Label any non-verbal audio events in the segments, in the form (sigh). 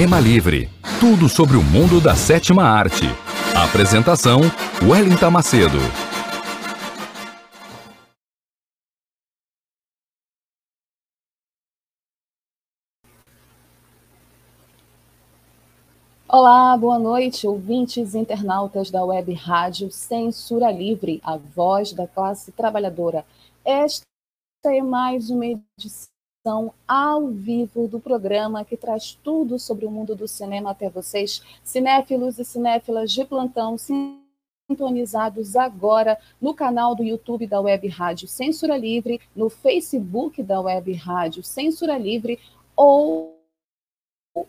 Cinema Livre. Tudo sobre o mundo da sétima arte. Apresentação: Wellington Macedo. Olá, boa noite, ouvintes internautas da web rádio Censura Livre, a voz da classe trabalhadora. Esta é mais uma edição ao vivo do programa que traz tudo sobre o mundo do cinema até vocês, cinéfilos e cinéfilas de plantão, sintonizados agora no canal do YouTube da Web Rádio Censura Livre, no Facebook da Web Rádio Censura Livre ou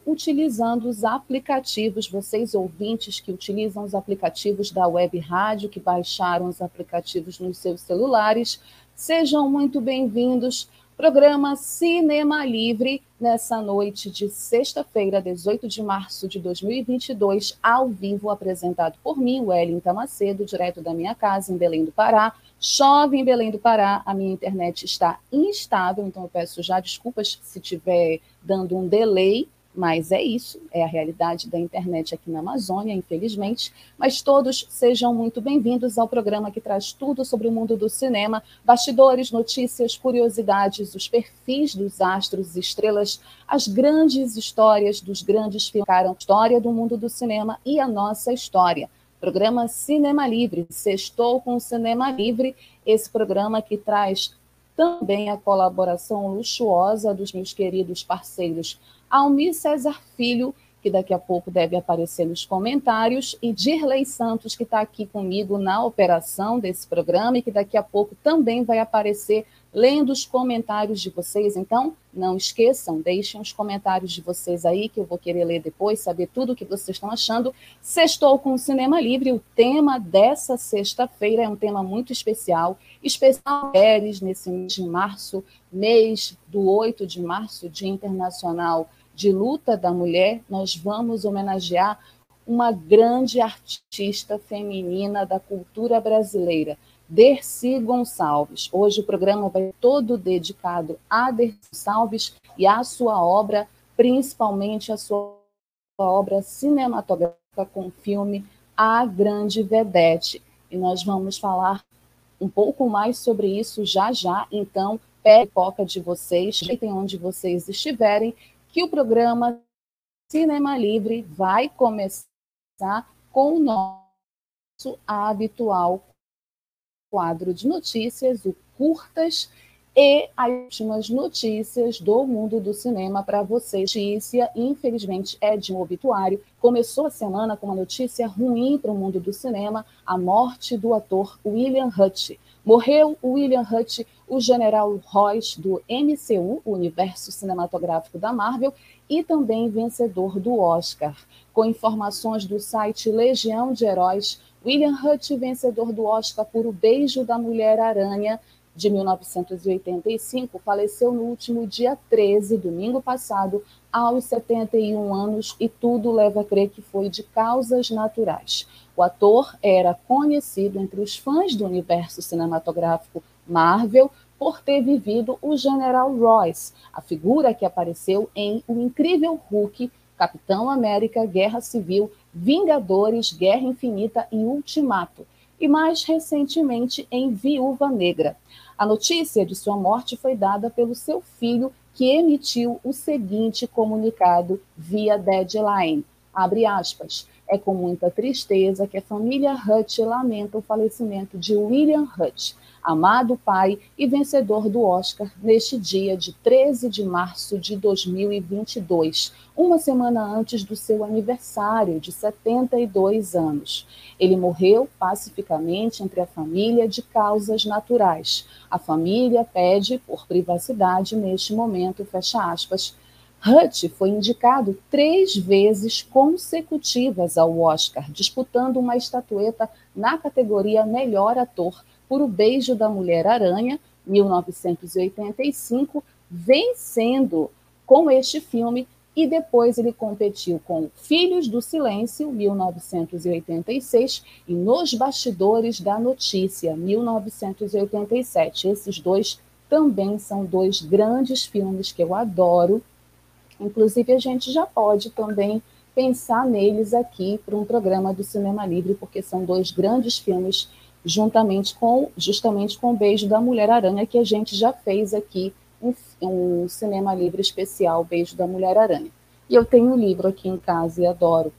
utilizando os aplicativos, vocês ouvintes que utilizam os aplicativos da Web Rádio, que baixaram os aplicativos nos seus celulares, sejam muito bem-vindos Programa Cinema Livre, nessa noite de sexta-feira, 18 de março de 2022, ao vivo, apresentado por mim, Wellington Macedo, direto da minha casa, em Belém do Pará. Chove em Belém do Pará, a minha internet está instável, então eu peço já desculpas se estiver dando um delay mas é isso, é a realidade da internet aqui na Amazônia, infelizmente. Mas todos sejam muito bem-vindos ao programa que traz tudo sobre o mundo do cinema, bastidores, notícias, curiosidades, os perfis dos astros e estrelas, as grandes histórias dos grandes filmes, a história do mundo do cinema e a nossa história. Programa Cinema Livre, sextou com o Cinema Livre, esse programa que traz também a colaboração luxuosa dos meus queridos parceiros Almir César Filho, que daqui a pouco deve aparecer nos comentários, e Dirley Santos, que está aqui comigo na operação desse programa e que daqui a pouco também vai aparecer lendo os comentários de vocês. Então, não esqueçam, deixem os comentários de vocês aí, que eu vou querer ler depois, saber tudo o que vocês estão achando. Sextou com o Cinema Livre, o tema dessa sexta-feira é um tema muito especial, especial mulheres nesse mês de março, mês do 8 de março, Dia Internacional de luta da mulher, nós vamos homenagear uma grande artista feminina da cultura brasileira, Dercy Gonçalves. Hoje o programa vai todo dedicado a Dercy Gonçalves e à sua obra, principalmente a sua obra cinematográfica com o filme A Grande Vedete. E nós vamos falar um pouco mais sobre isso já já. Então, pé pipoca de vocês, tem onde vocês estiverem, que o programa Cinema Livre vai começar com o nosso habitual quadro de notícias, o Curtas, e as últimas notícias do mundo do cinema para você. Notícia, infelizmente, é de um obituário. Começou a semana com uma notícia ruim para o mundo do cinema: a morte do ator William Hurt. Morreu William Hurt, o general Royce do MCU, universo cinematográfico da Marvel, e também vencedor do Oscar. Com informações do site Legião de Heróis, William Hurt, vencedor do Oscar por O Beijo da Mulher-Aranha, de 1985, faleceu no último dia 13, domingo passado, aos 71 anos, e tudo leva a crer que foi de causas naturais. O ator era conhecido entre os fãs do universo cinematográfico Marvel por ter vivido o General Royce, a figura que apareceu em O Incrível Hulk, Capitão América, Guerra Civil, Vingadores, Guerra Infinita e Ultimato, e mais recentemente em Viúva Negra. A notícia de sua morte foi dada pelo seu filho, que emitiu o seguinte comunicado via deadline, abre aspas, é com muita tristeza que a família Hutch lamenta o falecimento de William Hutch, amado pai e vencedor do Oscar neste dia de 13 de março de 2022, uma semana antes do seu aniversário de 72 anos. Ele morreu pacificamente entre a família de causas naturais. A família pede por privacidade neste momento, fecha aspas, Hutch foi indicado três vezes consecutivas ao Oscar, disputando uma estatueta na categoria Melhor Ator por O Beijo da Mulher-Aranha, 1985, vencendo com este filme e depois ele competiu com Filhos do Silêncio, 1986, e Nos Bastidores da Notícia, 1987. Esses dois também são dois grandes filmes que eu adoro Inclusive, a gente já pode também pensar neles aqui para um programa do Cinema Livre, porque são dois grandes filmes, juntamente com, justamente com o Beijo da Mulher-Aranha, que a gente já fez aqui um, um Cinema Livre especial, Beijo da Mulher-Aranha. E eu tenho um livro aqui em casa e adoro.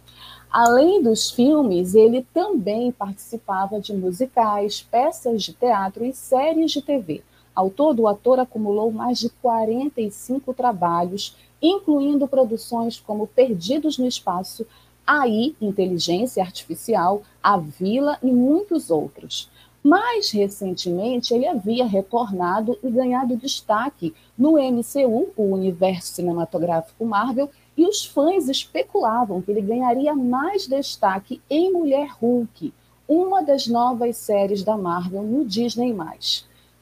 Além dos filmes, ele também participava de musicais, peças de teatro e séries de TV. Ao todo, o ator acumulou mais de 45 trabalhos incluindo produções como Perdidos no Espaço, AI, Inteligência Artificial, A Vila e muitos outros. Mais recentemente, ele havia retornado e ganhado destaque no MCU, o Universo Cinematográfico Marvel, e os fãs especulavam que ele ganharia mais destaque em Mulher Hulk, uma das novas séries da Marvel no Disney+.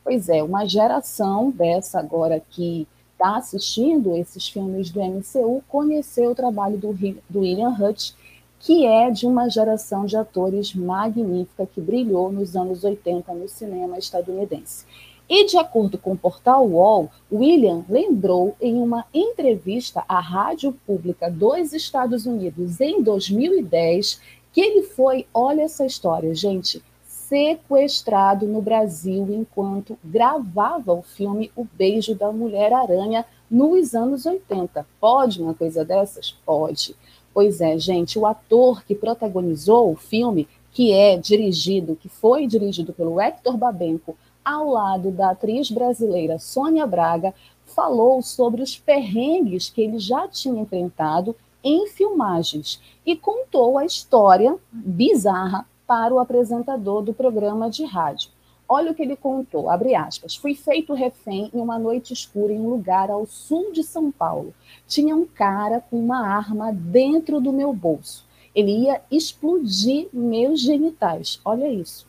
Pois é, uma geração dessa agora que está assistindo esses filmes do MCU conheceu o trabalho do, do William Hutch, que é de uma geração de atores magnífica que brilhou nos anos 80 no cinema estadunidense. E de acordo com o portal UOL, William lembrou em uma entrevista à Rádio Pública dos Estados Unidos em 2010 que ele foi, olha essa história, gente, sequestrado no Brasil enquanto gravava o filme O Beijo da Mulher-Aranha nos anos 80. Pode uma coisa dessas? Pode. Pois é, gente, o ator que protagonizou o filme, que é dirigido, que foi dirigido pelo Hector Babenco, ao lado da atriz brasileira Sônia Braga, falou sobre os perrengues que ele já tinha enfrentado em filmagens e contou a história bizarra para o apresentador do programa de rádio. Olha o que ele contou, abre aspas. Fui feito refém em uma noite escura em um lugar ao sul de São Paulo. Tinha um cara com uma arma dentro do meu bolso. Ele ia explodir meus genitais. Olha isso.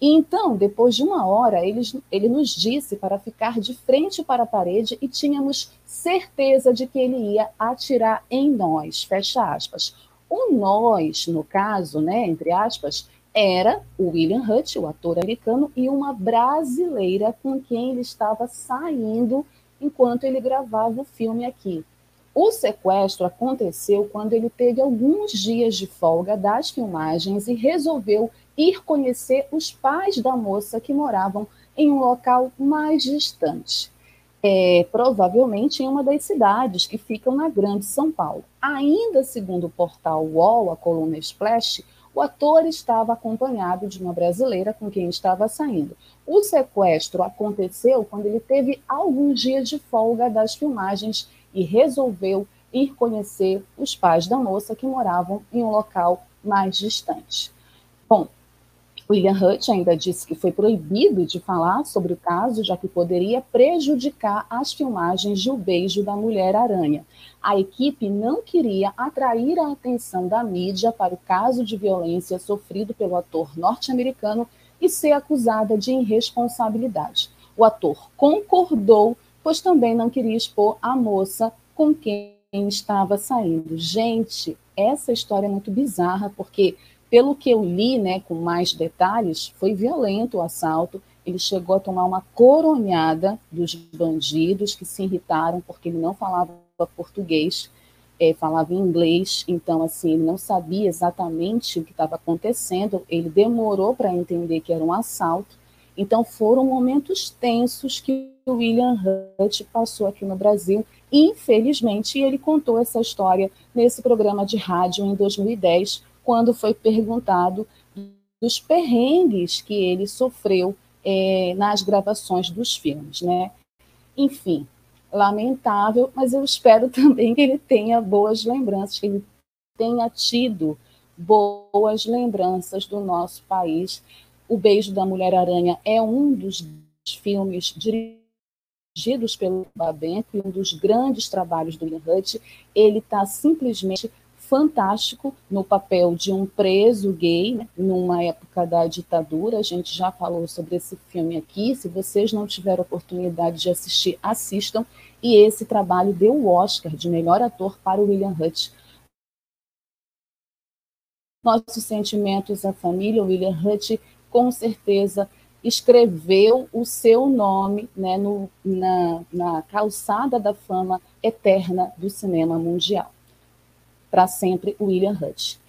E então, depois de uma hora, ele, ele nos disse para ficar de frente para a parede e tínhamos certeza de que ele ia atirar em nós. Fecha aspas. O nós, no caso, né, entre aspas, era o William Hutch, o ator americano, e uma brasileira com quem ele estava saindo enquanto ele gravava o filme aqui. O sequestro aconteceu quando ele teve alguns dias de folga das filmagens e resolveu ir conhecer os pais da moça que moravam em um local mais distante. É, provavelmente em uma das cidades que ficam na Grande São Paulo. Ainda segundo o portal UOL, a coluna Splash, o ator estava acompanhado de uma brasileira com quem estava saindo. O sequestro aconteceu quando ele teve alguns dias de folga das filmagens e resolveu ir conhecer os pais da moça que moravam em um local mais distante. William Hutch ainda disse que foi proibido de falar sobre o caso, já que poderia prejudicar as filmagens de O Beijo da Mulher-Aranha. A equipe não queria atrair a atenção da mídia para o caso de violência sofrido pelo ator norte-americano e ser acusada de irresponsabilidade. O ator concordou, pois também não queria expor a moça com quem estava saindo. Gente, essa história é muito bizarra, porque pelo que eu li, né, com mais detalhes, foi violento o assalto. Ele chegou a tomar uma coronhada dos bandidos que se irritaram porque ele não falava português, é, falava inglês, então assim ele não sabia exatamente o que estava acontecendo. Ele demorou para entender que era um assalto. Então foram momentos tensos que o William Hutt passou aqui no Brasil. Infelizmente, ele contou essa história nesse programa de rádio em 2010 quando foi perguntado dos perrengues que ele sofreu é, nas gravações dos filmes, né? Enfim, lamentável, mas eu espero (laughs) também que ele tenha boas lembranças, que ele tenha tido boas lembranças do nosso país. O Beijo da Mulher-Aranha é um dos filmes dirigidos pelo Babenco e um dos grandes trabalhos do Ian Hutt. Ele está simplesmente fantástico no papel de um preso gay, né, numa época da ditadura. A gente já falou sobre esse filme aqui. Se vocês não tiveram oportunidade de assistir, assistam. E esse trabalho deu o Oscar de melhor ator para o William Hutt. Nossos sentimentos à família, William Hutt, com certeza escreveu o seu nome né, no, na, na calçada da fama eterna do cinema mundial para sempre William Hutt.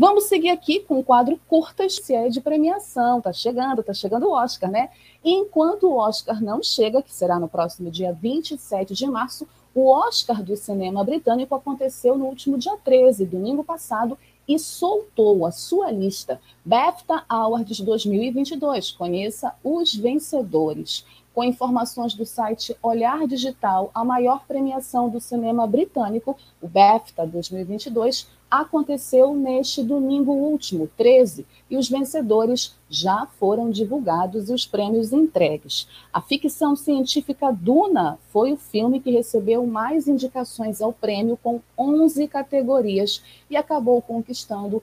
Vamos seguir aqui com o quadro curtas se é de premiação. Tá chegando, tá chegando o Oscar, né? E enquanto o Oscar não chega, que será no próximo dia 27 de março, o Oscar do cinema britânico aconteceu no último dia 13, domingo passado, e soltou a sua lista BAFTA Awards 2022. Conheça os vencedores com informações do site Olhar Digital, a maior premiação do cinema britânico, o BAFTA 2022, aconteceu neste domingo último, 13, e os vencedores já foram divulgados e os prêmios entregues. A ficção científica Duna foi o filme que recebeu mais indicações ao prêmio, com 11 categorias, e acabou conquistando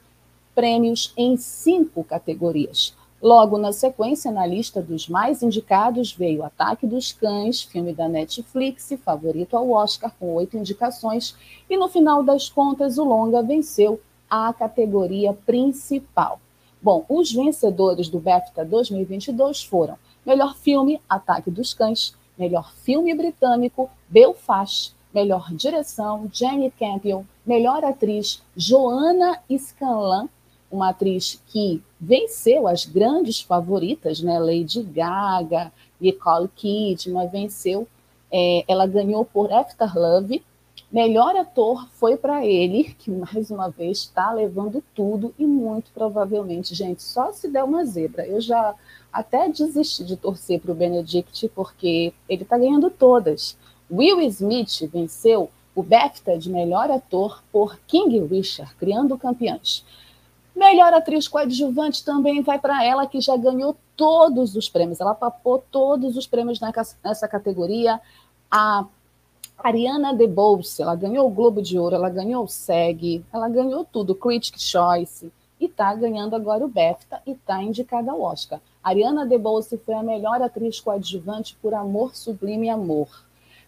prêmios em cinco categorias. Logo na sequência, na lista dos mais indicados, veio Ataque dos Cães, filme da Netflix, favorito ao Oscar, com oito indicações, e no final das contas, o longa venceu a categoria principal. Bom, os vencedores do BAFTA 2022 foram Melhor Filme, Ataque dos Cães, Melhor Filme Britânico, Belfast, Melhor Direção, Jenny Campion, Melhor Atriz, Joanna Scanlan, uma atriz que venceu as grandes favoritas, né? Lady Gaga, Nicole Kidman, venceu. É, ela ganhou por After Love. Melhor ator foi para ele, que mais uma vez está levando tudo e muito provavelmente, gente, só se der uma zebra. Eu já até desisti de torcer para o Benedict porque ele está ganhando todas. Will Smith venceu o BAFTA de melhor ator por King Richard, Criando Campeões. Melhor atriz coadjuvante também vai para ela, que já ganhou todos os prêmios. Ela papou todos os prêmios nessa categoria. A Ariana DeBose, ela ganhou o Globo de Ouro, ela ganhou o SEG, ela ganhou tudo, Critic Choice, e está ganhando agora o BAFTA e está indicada ao Oscar. Ariana DeBose foi a melhor atriz coadjuvante por Amor Sublime Amor.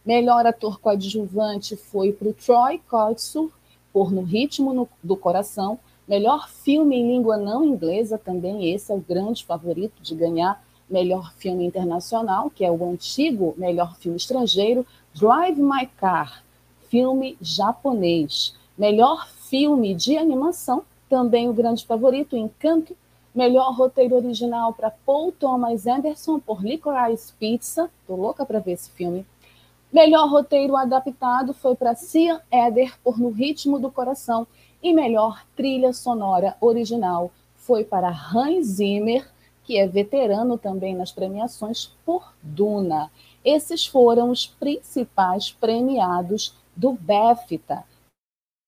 Melhor ator coadjuvante foi para o Troy Kotsur, por No Ritmo do Coração, Melhor filme em língua não inglesa, também esse é o grande favorito de ganhar melhor filme internacional, que é o antigo melhor filme estrangeiro, Drive My Car, filme japonês. Melhor filme de animação, também o grande favorito, Encanto. Melhor roteiro original para Paul Thomas Anderson por Licorice Pizza. Tô louca para ver esse filme. Melhor roteiro adaptado foi para Cia Eder por No Ritmo do Coração. E melhor trilha sonora original foi para Hans Zimmer, que é veterano também nas premiações por Duna. Esses foram os principais premiados do BAFTA,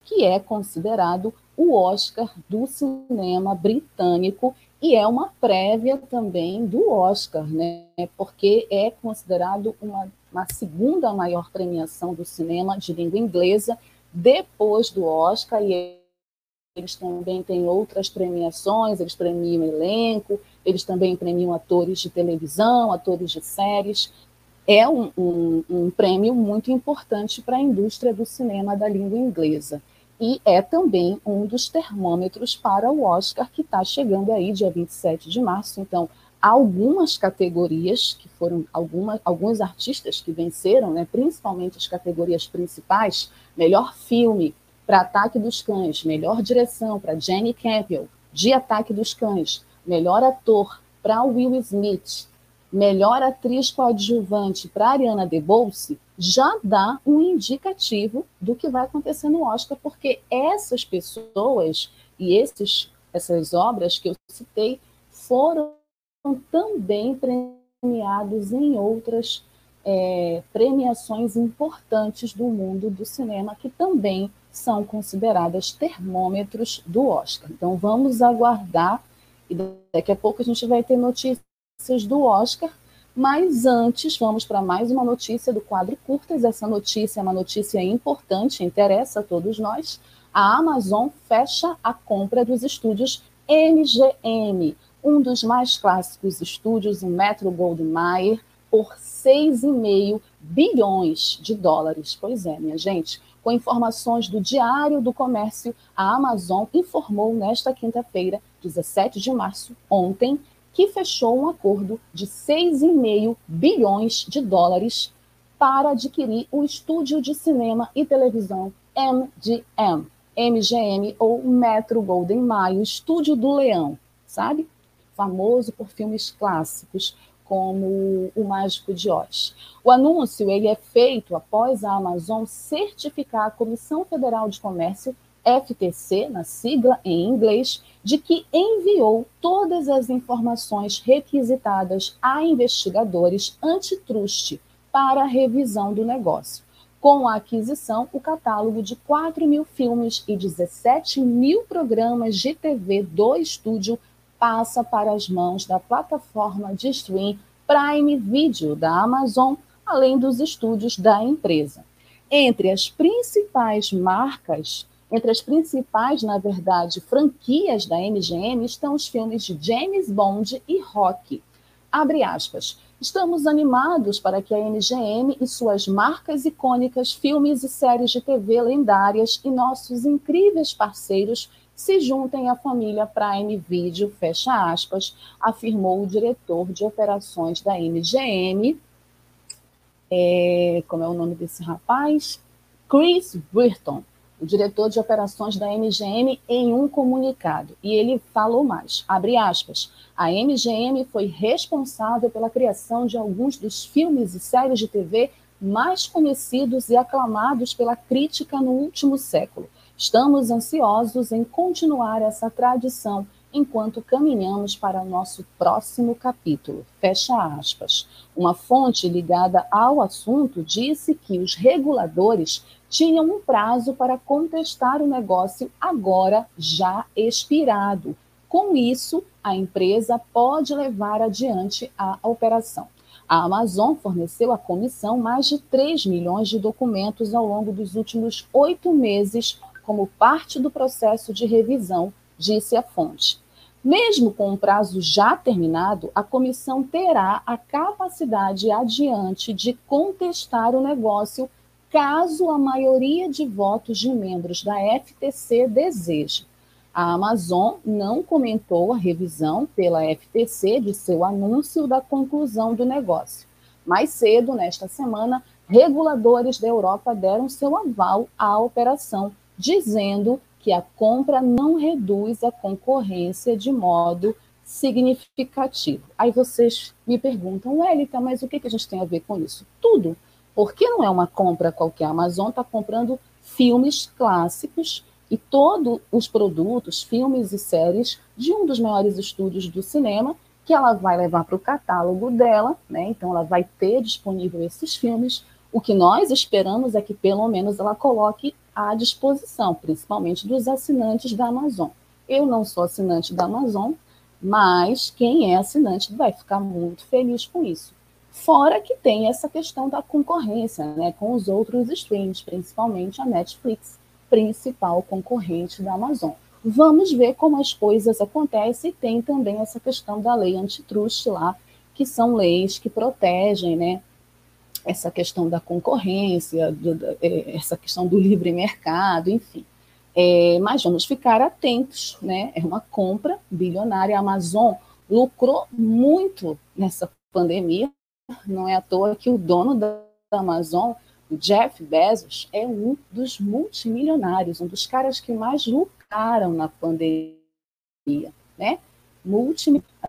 que é considerado o Oscar do cinema britânico e é uma prévia também do Oscar, né? Porque é considerado uma, uma segunda maior premiação do cinema de língua inglesa depois do Oscar e eles também têm outras premiações, eles premiam elenco, eles também premiam atores de televisão, atores de séries. É um, um, um prêmio muito importante para a indústria do cinema da língua inglesa. E é também um dos termômetros para o Oscar, que está chegando aí dia 27 de março. Então, algumas categorias que foram alguma, alguns artistas que venceram, né, principalmente as categorias principais, melhor filme, para Ataque dos Cães, melhor direção para Jenny Campbell, de Ataque dos Cães, melhor ator para Will Smith, melhor atriz coadjuvante para Ariana DeBose, já dá um indicativo do que vai acontecer no Oscar, porque essas pessoas E esses, essas obras que eu citei foram também premiados em outras é, premiações importantes do mundo do cinema, que também são consideradas termômetros do Oscar. Então vamos aguardar, e daqui a pouco a gente vai ter notícias do Oscar, mas antes vamos para mais uma notícia do quadro Curtas. Essa notícia é uma notícia importante, interessa a todos nós. A Amazon fecha a compra dos estúdios MGM, um dos mais clássicos estúdios, o Metro Goldwyn Mayer, por 6,5 bilhões de dólares. Pois é, minha gente. Com informações do Diário do Comércio, a Amazon informou nesta quinta-feira, 17 de março, ontem, que fechou um acordo de 6,5 bilhões de dólares para adquirir o estúdio de cinema e televisão MGM, MGM ou Metro Golden Mayer, Estúdio do Leão, sabe? Famoso por filmes clássicos como O Mágico de Oz. O anúncio ele é feito após a Amazon certificar a Comissão Federal de Comércio, FTC, na sigla em inglês, de que enviou todas as informações requisitadas a investigadores antitruste para a revisão do negócio. Com a aquisição, o catálogo de 4 mil filmes e 17 mil programas de TV do estúdio passa para as mãos da plataforma de stream Prime Video da Amazon, além dos estúdios da empresa. Entre as principais marcas, entre as principais, na verdade, franquias da MGM estão os filmes de James Bond e Rock. Abre aspas. Estamos animados para que a MGM e suas marcas icônicas, filmes e séries de TV lendárias e nossos incríveis parceiros se juntem à família Prime Video, fecha aspas, afirmou o diretor de operações da MGM, é, como é o nome desse rapaz? Chris Burton, o diretor de operações da MGM, em um comunicado. E ele falou mais, abre aspas, a MGM foi responsável pela criação de alguns dos filmes e séries de TV mais conhecidos e aclamados pela crítica no último século. Estamos ansiosos em continuar essa tradição enquanto caminhamos para o nosso próximo capítulo. Fecha aspas. Uma fonte ligada ao assunto disse que os reguladores tinham um prazo para contestar o negócio agora já expirado. Com isso, a empresa pode levar adiante a operação. A Amazon forneceu à comissão mais de 3 milhões de documentos ao longo dos últimos oito meses como parte do processo de revisão, disse a fonte. Mesmo com o prazo já terminado, a comissão terá a capacidade adiante de contestar o negócio caso a maioria de votos de membros da FTC deseje. A Amazon não comentou a revisão pela FTC de seu anúncio da conclusão do negócio. Mais cedo, nesta semana, reguladores da Europa deram seu aval à operação, dizendo que a compra não reduz a concorrência de modo significativo. Aí vocês me perguntam, Elita, mas o que, que a gente tem a ver com isso? Tudo. Porque não é uma compra qualquer. A Amazon está comprando filmes clássicos e todos os produtos, filmes e séries de um dos maiores estúdios do cinema que ela vai levar para o catálogo dela, né? Então ela vai ter disponível esses filmes. O que nós esperamos é que pelo menos ela coloque à disposição, principalmente dos assinantes da Amazon. Eu não sou assinante da Amazon, mas quem é assinante vai ficar muito feliz com isso. Fora que tem essa questão da concorrência né, com os outros streams, principalmente a Netflix, principal concorrente da Amazon. Vamos ver como as coisas acontecem e tem também essa questão da lei antitrust lá, que são leis que protegem né, essa questão da concorrência, do, é, essa questão do livre mercado, enfim. É, mas vamos ficar atentos, né? É uma compra bilionária. A Amazon lucrou muito nessa pandemia. Não é à toa que o dono da Amazon, o Jeff Bezos, é um dos multimilionários, um dos caras que mais lucraram na pandemia, né? Multimilionário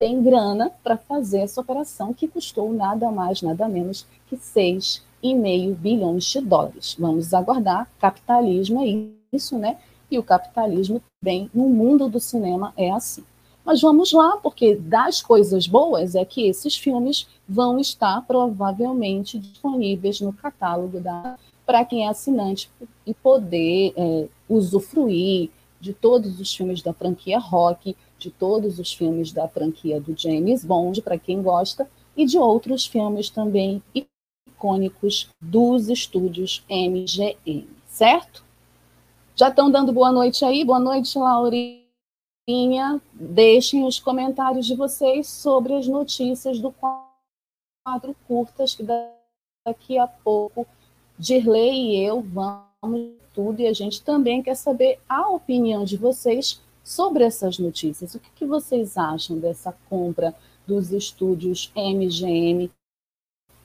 tem grana para fazer essa operação que custou nada mais, nada menos que 6,5 bilhões de dólares. Vamos aguardar, capitalismo é isso, né? E o capitalismo também, no mundo do cinema, é assim. Mas vamos lá, porque das coisas boas é que esses filmes vão estar provavelmente disponíveis no catálogo da para quem é assinante e poder é, usufruir de todos os filmes da franquia Rock, de todos os filmes da franquia do James Bond, para quem gosta, e de outros filmes também icônicos dos estúdios MGM, certo? Já estão dando boa noite aí? Boa noite, Laurinha. Deixem os comentários de vocês sobre as notícias do quadro curtas, que daqui a pouco Dirley e eu vamos tudo e a gente também quer saber a opinião de vocês sobre essas notícias. O que, que vocês acham dessa compra dos estúdios MGM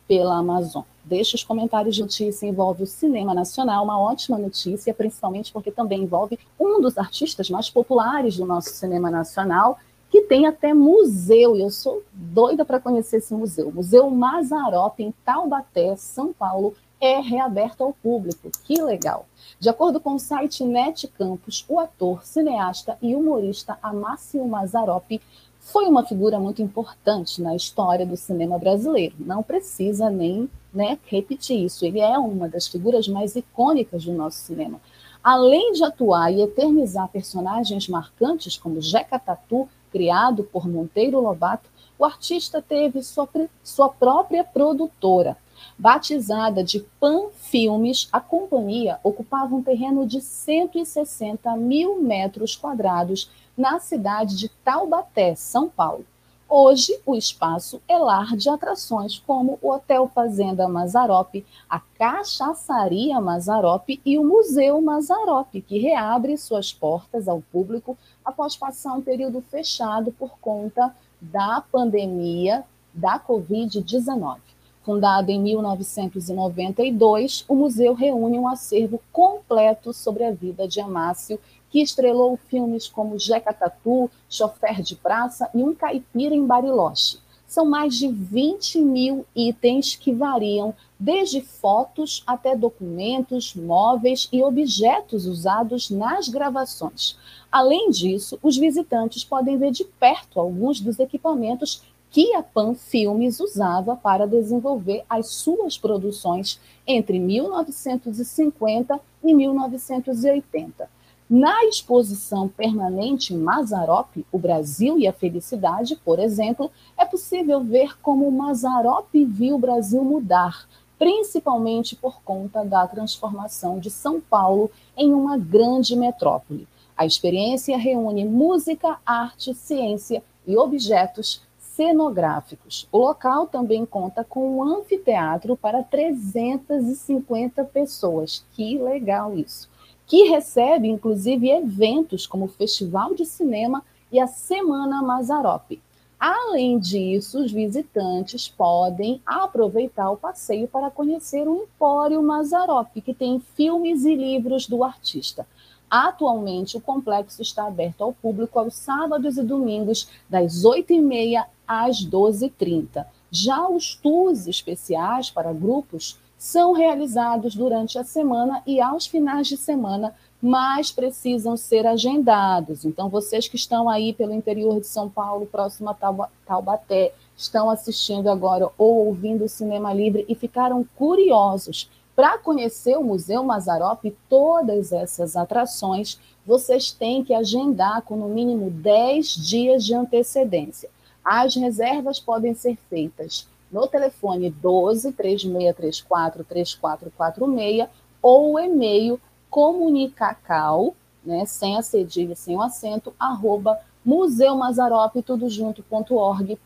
pela Amazon? Deixe os comentários de notícia, envolve o cinema nacional, uma ótima notícia, principalmente porque também envolve um dos artistas mais populares do nosso cinema nacional, que tem até museu, e eu sou doida para conhecer esse museu, Museu Mazarop, em Taubaté, São Paulo, é reaberto ao público. Que legal! De acordo com o site Net Campus, o ator, cineasta e humorista Amácio Mazzaropi foi uma figura muito importante na história do cinema brasileiro. Não precisa nem né, repetir isso. Ele é uma das figuras mais icônicas do nosso cinema. Além de atuar e eternizar personagens marcantes como Jeca Tatu, criado por Monteiro Lobato, o artista teve sua, sua própria produtora, Batizada de Pan Filmes, a companhia ocupava um terreno de 160 mil metros quadrados na cidade de Taubaté, São Paulo. Hoje, o espaço é lar de atrações como o Hotel Fazenda Mazarop, a Cachaçaria Mazarop e o Museu Mazarop, que reabre suas portas ao público após passar um período fechado por conta da pandemia da Covid-19. Fundado em 1992, o museu reúne um acervo completo sobre a vida de Amácio, que estrelou filmes como Jeca Tatu, Chofer de Praça e Um Caipira em Bariloche. São mais de 20 mil itens que variam desde fotos até documentos, móveis e objetos usados nas gravações. Além disso, os visitantes podem ver de perto alguns dos equipamentos que a Pan Filmes usava para desenvolver as suas produções entre 1950 e 1980. Na exposição permanente Mazarop, o Brasil e a Felicidade, por exemplo, é possível ver como Mazarop viu o Brasil mudar, principalmente por conta da transformação de São Paulo em uma grande metrópole. A experiência reúne música, arte, ciência e objetos cenográficos. O local também conta com um anfiteatro para 350 pessoas. Que legal isso! Que recebe, inclusive, eventos como o Festival de Cinema e a Semana Mazarop. Além disso, os visitantes podem aproveitar o passeio para conhecer o Empório Mazarop, que tem filmes e livros do artista. Atualmente, o complexo está aberto ao público aos sábados e domingos, das 8h30 às 12h30. Já os tours especiais para grupos são realizados durante a semana e aos finais de semana, mas precisam ser agendados. Então, vocês que estão aí pelo interior de São Paulo, próximo a Taubaté, estão assistindo agora ou ouvindo o Cinema Livre e ficaram curiosos para conhecer o Museu Mazarop e todas essas atrações, vocês têm que agendar com no mínimo 10 dias de antecedência. As reservas podem ser feitas no telefone 12 3634 3446 ou o e-mail comunicacal, né, sem a cedilha, sem o acento, arroba museumazarop, tudo junto.org.br.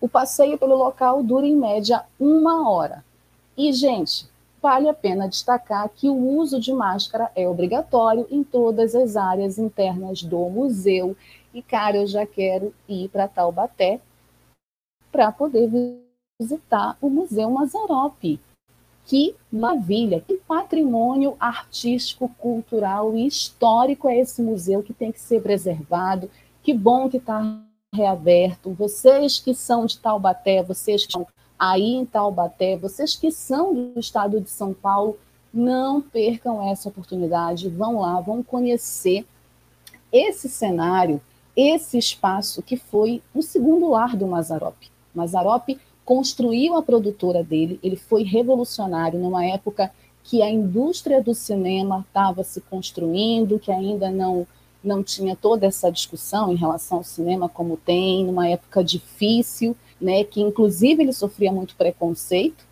O passeio pelo local dura em média uma hora. E, gente, vale a pena destacar que o uso de máscara é obrigatório em todas as áreas internas do museu e, cara, eu já quero ir para Taubaté para poder visitar o Museu Mazarop. Que maravilha, que patrimônio artístico, cultural e histórico é esse museu que tem que ser preservado. Que bom que está reaberto. Vocês que são de Taubaté, vocês que estão aí em Taubaté, vocês que são do estado de São Paulo, Não percam essa oportunidade, vão lá, vão conhecer esse cenário, esse espaço que foi o segundo lar do Mazarop. Mazarop construiu a produtora dele, ele foi revolucionário numa época que a indústria do cinema estava se construindo, que ainda não não tinha toda essa discussão em relação ao cinema como tem, numa época difícil, né, que inclusive ele sofria muito preconceito,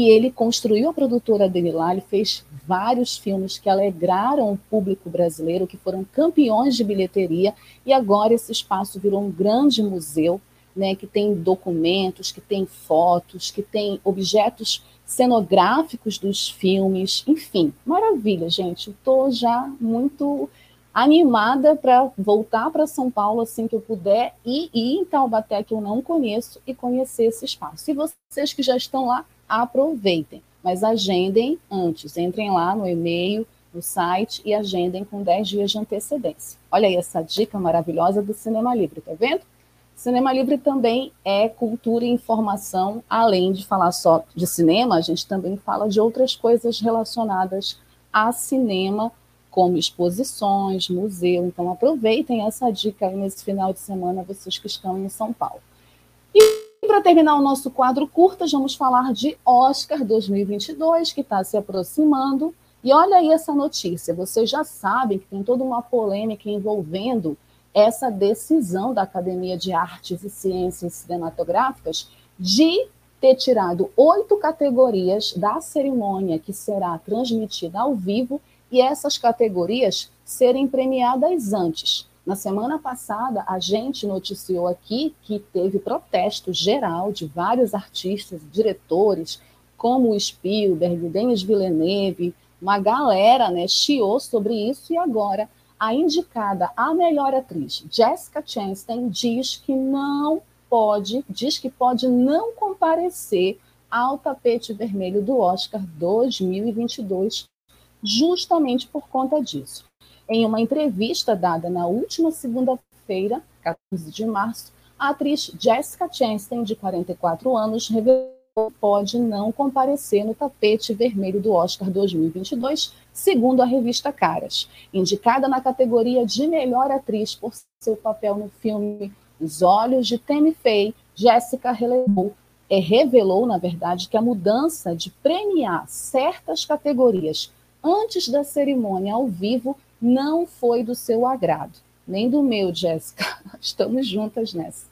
e ele construiu a produtora dele lá, ele fez vários filmes que alegraram o público brasileiro, que foram campeões de bilheteria, e agora esse espaço virou um grande museu, né, que tem documentos, que tem fotos, que tem objetos cenográficos dos filmes, enfim, maravilha, gente. Estou já muito animada para voltar para São Paulo assim que eu puder e ir em Taubaté, que eu não conheço, e conhecer esse espaço. E vocês que já estão lá, aproveitem, mas agendem antes, entrem lá no e-mail, no site e agendem com 10 dias de antecedência. Olha aí essa dica maravilhosa do Cinema Livre, tá vendo? Cinema Livre também é cultura e informação, além de falar só de cinema, a gente também fala de outras coisas relacionadas a cinema, como exposições, museu. Então aproveitem essa dica aí nesse final de semana, vocês que estão em São Paulo. E para terminar o nosso quadro curta, vamos falar de Oscar 2022, que está se aproximando. E olha aí essa notícia, vocês já sabem que tem toda uma polêmica envolvendo essa decisão da Academia de Artes e Ciências Cinematográficas de ter tirado oito categorias da cerimônia que será transmitida ao vivo e essas categorias serem premiadas antes. Na semana passada, a gente noticiou aqui que teve protesto geral de vários artistas, diretores, como o Spielberg, Denis Villeneuve, uma galera né, chiou sobre isso e agora a indicada a melhor atriz, Jessica Chastain, diz que não pode, diz que pode não comparecer ao tapete vermelho do Oscar 2022, justamente por conta disso. Em uma entrevista dada na última segunda-feira, 14 de março, a atriz Jessica Chastain, de 44 anos, revelou pode não comparecer no tapete vermelho do Oscar 2022, segundo a revista Caras. Indicada na categoria de melhor atriz por seu papel no filme Os Olhos de Tammy Faye, Jéssica relevou, é, revelou, na verdade, que a mudança de premiar certas categorias antes da cerimônia ao vivo não foi do seu agrado. Nem do meu, Jéssica. (laughs) Estamos juntas nessa.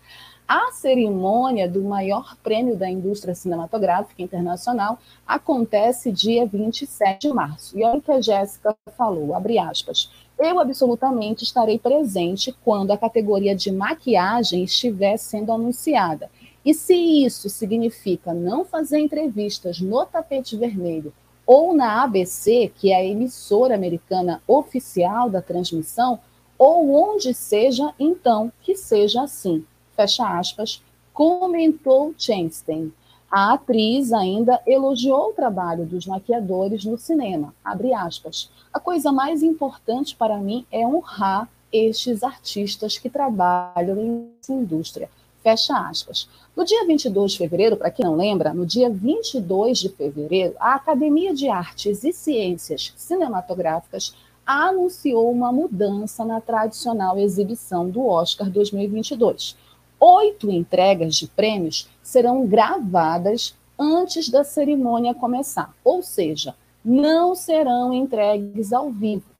A cerimônia do maior prêmio da indústria cinematográfica internacional acontece dia 27 de março. E olha o que a Jéssica falou, abre aspas. Eu absolutamente estarei presente quando a categoria de maquiagem estiver sendo anunciada. E se isso significa não fazer entrevistas no tapete vermelho ou na ABC, que é a emissora americana oficial da transmissão, ou onde seja, então que seja assim fecha aspas, comentou Chastain. A atriz ainda elogiou o trabalho dos maquiadores no cinema, abre aspas. A coisa mais importante para mim é honrar estes artistas que trabalham nessa indústria, fecha aspas. No dia 22 de fevereiro, para quem não lembra, no dia 22 de fevereiro, a Academia de Artes e Ciências Cinematográficas anunciou uma mudança na tradicional exibição do Oscar 2022 oito entregas de prêmios serão gravadas antes da cerimônia começar, ou seja, não serão entregues ao vivo.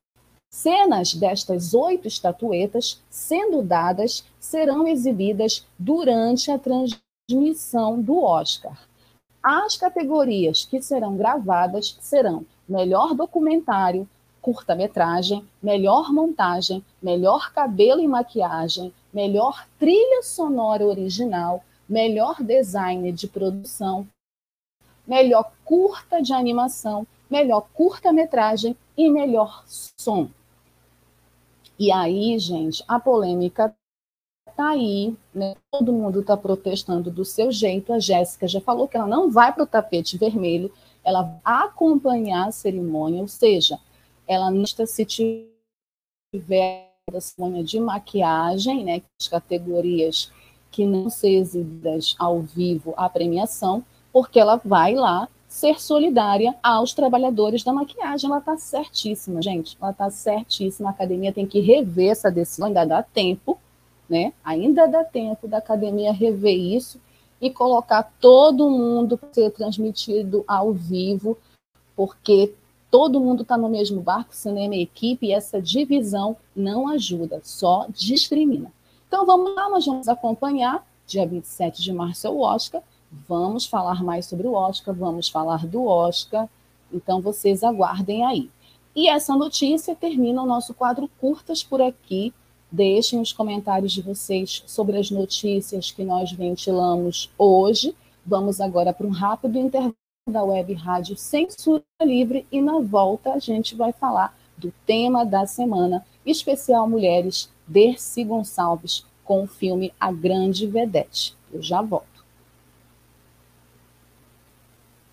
Cenas destas oito estatuetas, sendo dadas, serão exibidas durante a transmissão do Oscar. As categorias que serão gravadas serão melhor documentário, curta-metragem, melhor montagem, melhor cabelo e maquiagem, melhor trilha sonora original, melhor design de produção, melhor curta de animação, melhor curta-metragem e melhor som. E aí, gente, a polêmica tá aí, né? Todo mundo está protestando do seu jeito. A Jéssica já falou que ela não vai para o tapete vermelho, ela vai acompanhar a cerimônia, ou seja, ela não está se tiver da cerimônia de maquiagem, né, as categorias que não são exibidas ao vivo a premiação, porque ela vai lá ser solidária aos trabalhadores da maquiagem. Ela está certíssima, gente. Ela está certíssima. A academia tem que rever essa decisão, ainda dá tempo, né? Ainda dá tempo da academia rever isso e colocar todo mundo para ser transmitido ao vivo, porque todo mundo está no mesmo barco, cinema e equipe, e essa divisão não ajuda, só discrimina. Então vamos lá, nós vamos acompanhar, dia 27 de março é o Oscar, vamos falar mais sobre o Oscar, vamos falar do Oscar, então vocês aguardem aí. E essa notícia termina o nosso quadro Curtas por aqui. Deixem os comentários de vocês sobre as notícias que nós ventilamos hoje. Vamos agora para um rápido intervalo da Web Rádio Censura Livre e na volta a gente vai falar do tema da semana, especial Mulheres, Dercy Gonçalves, com o filme A Grande Vedete. Eu já volto.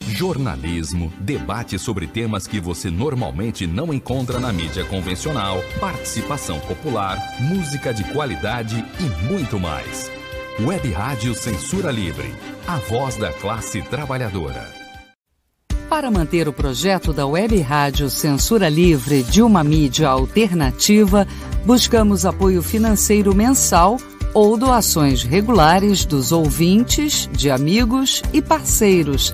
Jornalismo, debate sobre temas que você normalmente não encontra na mídia convencional, participação popular, música de qualidade e muito mais. Web Rádio Censura Livre, a voz da classe trabalhadora. Para manter o projeto da Web Rádio Censura Livre de uma mídia alternativa, buscamos apoio financeiro mensal ou doações regulares dos ouvintes, de amigos e parceiros,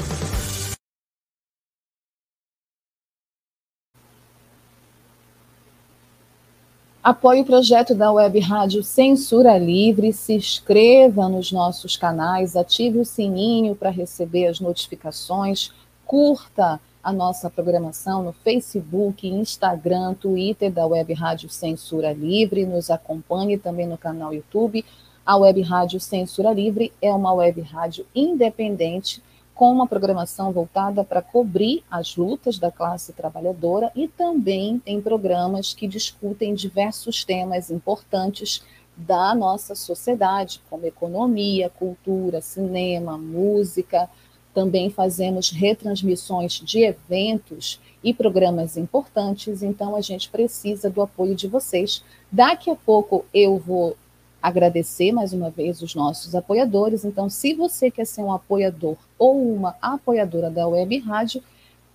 Apoie o projeto da Web Rádio Censura Livre, se inscreva nos nossos canais, ative o sininho para receber as notificações, curta a nossa programação no Facebook, Instagram, Twitter da Web Rádio Censura Livre, nos acompanhe também no canal YouTube. A Web Rádio Censura Livre é uma web rádio independente com uma programação voltada para cobrir as lutas da classe trabalhadora e também tem programas que discutem diversos temas importantes da nossa sociedade, como economia, cultura, cinema, música. Também fazemos retransmissões de eventos e programas importantes, então a gente precisa do apoio de vocês. Daqui a pouco eu vou agradecer mais uma vez os nossos apoiadores. Então, se você quer ser um apoiador ou uma apoiadora da Web Rádio,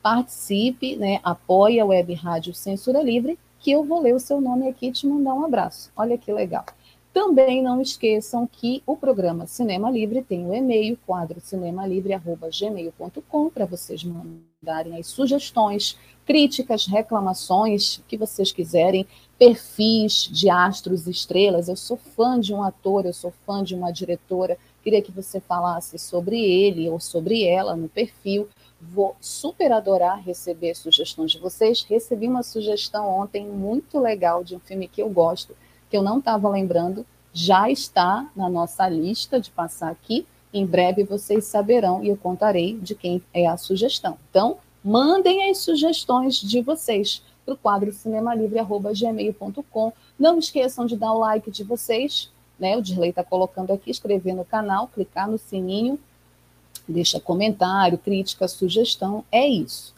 participe, né? Apoie a Web Rádio Censura Livre, que eu vou ler o seu nome aqui e te mandar um abraço. Olha que legal. Também não esqueçam que o programa Cinema Livre tem o um e-mail, quadro cinemalivre.gmail.com, para vocês mandarem as sugestões, críticas, reclamações que vocês quiserem perfis de astros e estrelas. Eu sou fã de um ator, eu sou fã de uma diretora. Queria que você falasse sobre ele ou sobre ela no perfil. Vou super adorar receber sugestões de vocês. Recebi uma sugestão ontem muito legal de um filme que eu gosto, que eu não estava lembrando. Já está na nossa lista de passar aqui. Em breve vocês saberão e eu contarei de quem é a sugestão. Então, mandem as sugestões de vocês para o quadro cinemalivre.gmail.com. Não esqueçam de dar o like de vocês, né? O Dirley está colocando aqui, inscrever no canal, clicar no sininho, deixa comentário, crítica, sugestão, é isso.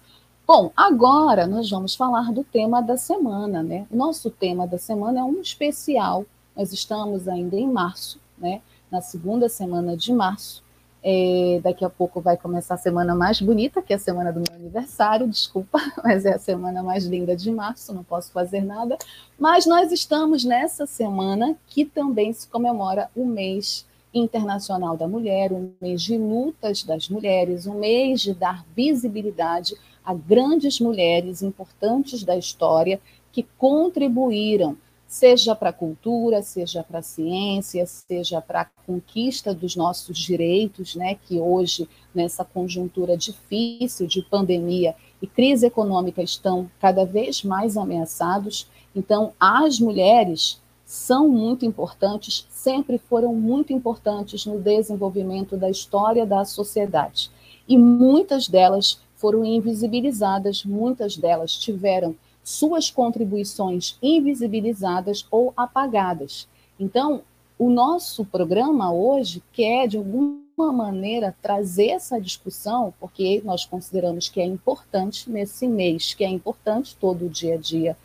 Bom, agora nós vamos falar do tema da semana, né? Nosso tema da semana é um especial. Nós estamos ainda em março, né? Na segunda semana de março. É, daqui a pouco vai começar a semana mais bonita, que é a semana do meu aniversário, desculpa, (laughs) mas é a semana mais linda de março, não posso fazer nada. Mas nós estamos nessa semana que também se comemora o mês internacional da mulher, um mês de lutas das mulheres, um mês de dar visibilidade a grandes mulheres importantes da história que contribuíram, seja para a cultura, seja para a ciência, seja para a conquista dos nossos direitos, né, que hoje, nessa conjuntura difícil de pandemia e crise econômica, estão cada vez mais ameaçados. Então, as mulheres são muito importantes, sempre foram muito importantes no desenvolvimento da história da sociedade. E muitas delas foram invisibilizadas, muitas delas tiveram suas contribuições invisibilizadas ou apagadas. Então, o nosso programa hoje quer, de alguma maneira, trazer essa discussão, porque nós consideramos que é importante nesse mês, que é importante todo o dia a dia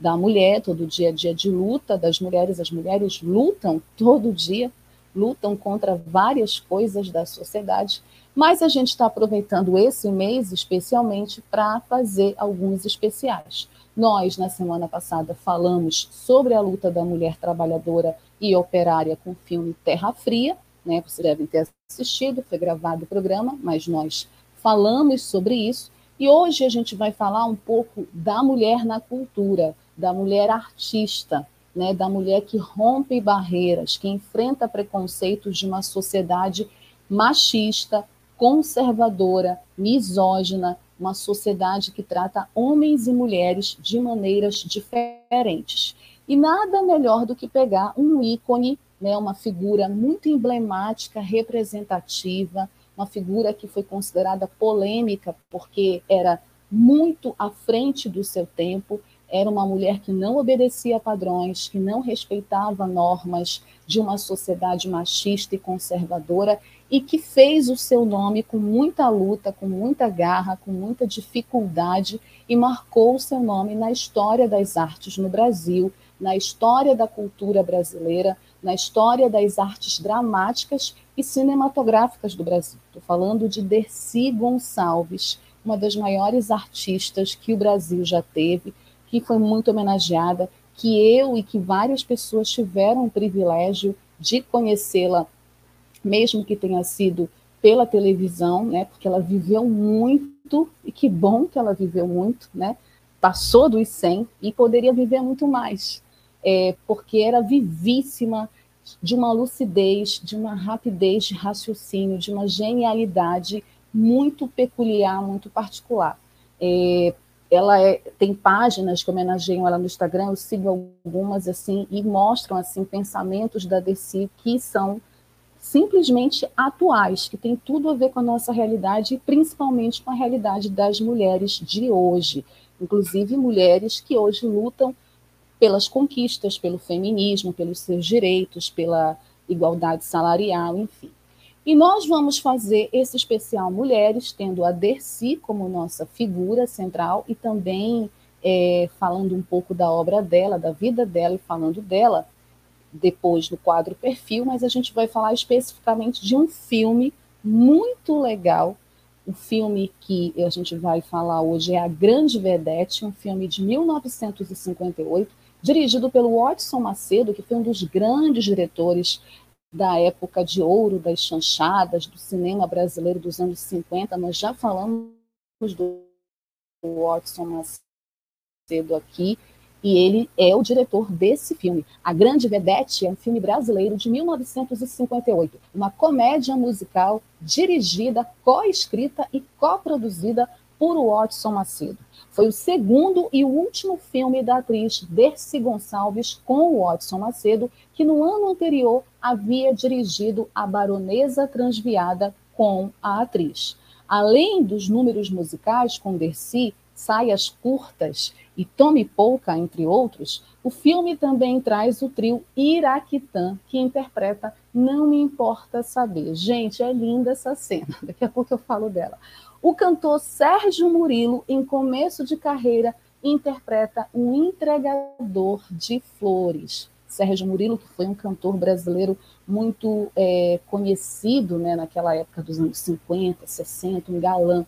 da mulher, todo o dia a dia de luta das mulheres. As mulheres lutam todo dia, lutam contra várias coisas da sociedade. Mas a gente está aproveitando esse mês especialmente para fazer alguns especiais. Nós, na semana passada, falamos sobre a luta da mulher trabalhadora e operária com o filme Terra Fria, né? Vocês devem ter assistido, foi gravado o programa, mas nós falamos sobre isso. E hoje a gente vai falar um pouco da mulher na cultura, da mulher artista, né? da mulher que rompe barreiras, que enfrenta preconceitos de uma sociedade machista, conservadora, misógina, uma sociedade que trata homens e mulheres de maneiras diferentes. E nada melhor do que pegar um ícone, né, uma figura muito emblemática, representativa, uma figura que foi considerada polêmica porque era muito à frente do seu tempo, era uma mulher que não obedecia padrões, que não respeitava normas de uma sociedade machista e conservadora e que fez o seu nome com muita luta, com muita garra, com muita dificuldade e marcou o seu nome na história das artes no Brasil, na história da cultura brasileira, na história das artes dramáticas e cinematográficas do Brasil. Estou falando de Dercy Gonçalves, uma das maiores artistas que o Brasil já teve, que foi muito homenageada, que eu e que várias pessoas tiveram o privilégio de conhecê-la mesmo que tenha sido pela televisão, né? Porque ela viveu muito e que bom que ela viveu muito, né? Passou dos 100 e poderia viver muito mais, é, porque era vivíssima de uma lucidez, de uma rapidez de raciocínio, de uma genialidade muito peculiar, muito particular. É, ela é, tem páginas que homenageiam ela no Instagram, eu sigo algumas assim e mostram assim pensamentos da Desi que são simplesmente atuais, que tem tudo a ver com a nossa realidade e principalmente com a realidade das mulheres de hoje, inclusive mulheres que hoje lutam pelas conquistas, pelo feminismo, pelos seus direitos, pela igualdade salarial, enfim. E nós vamos fazer esse especial Mulheres, tendo a Dercy como nossa figura central e também é, falando um pouco da obra dela, da vida dela e falando dela, depois no quadro perfil, mas a gente vai falar especificamente de um filme muito legal. O filme que a gente vai falar hoje é A Grande Vedete, um filme de 1958, dirigido pelo Watson Macedo, que foi um dos grandes diretores da época de ouro das chanchadas, do cinema brasileiro dos anos 50. Nós já falamos do Watson Macedo aqui, e ele é o diretor desse filme. A Grande Vedete é um filme brasileiro de 1958, uma comédia musical dirigida, co-escrita e co-produzida por Watson Macedo. Foi o segundo e o último filme da atriz Dercy Gonçalves com Watson Macedo, que no ano anterior havia dirigido A Baronesa Transviada com a atriz. Além dos números musicais com Dercy, Saias Curtas e Tome Pouca, entre outros, o filme também traz o trio Iraquitã, que interpreta Não Me Importa Saber. Gente, é linda essa cena, (laughs) daqui a pouco eu falo dela. O cantor Sérgio Murilo, em começo de carreira, interpreta um entregador de flores. Sérgio Murilo, que foi um cantor brasileiro muito é, conhecido né, naquela época dos anos 50, 60, um galã.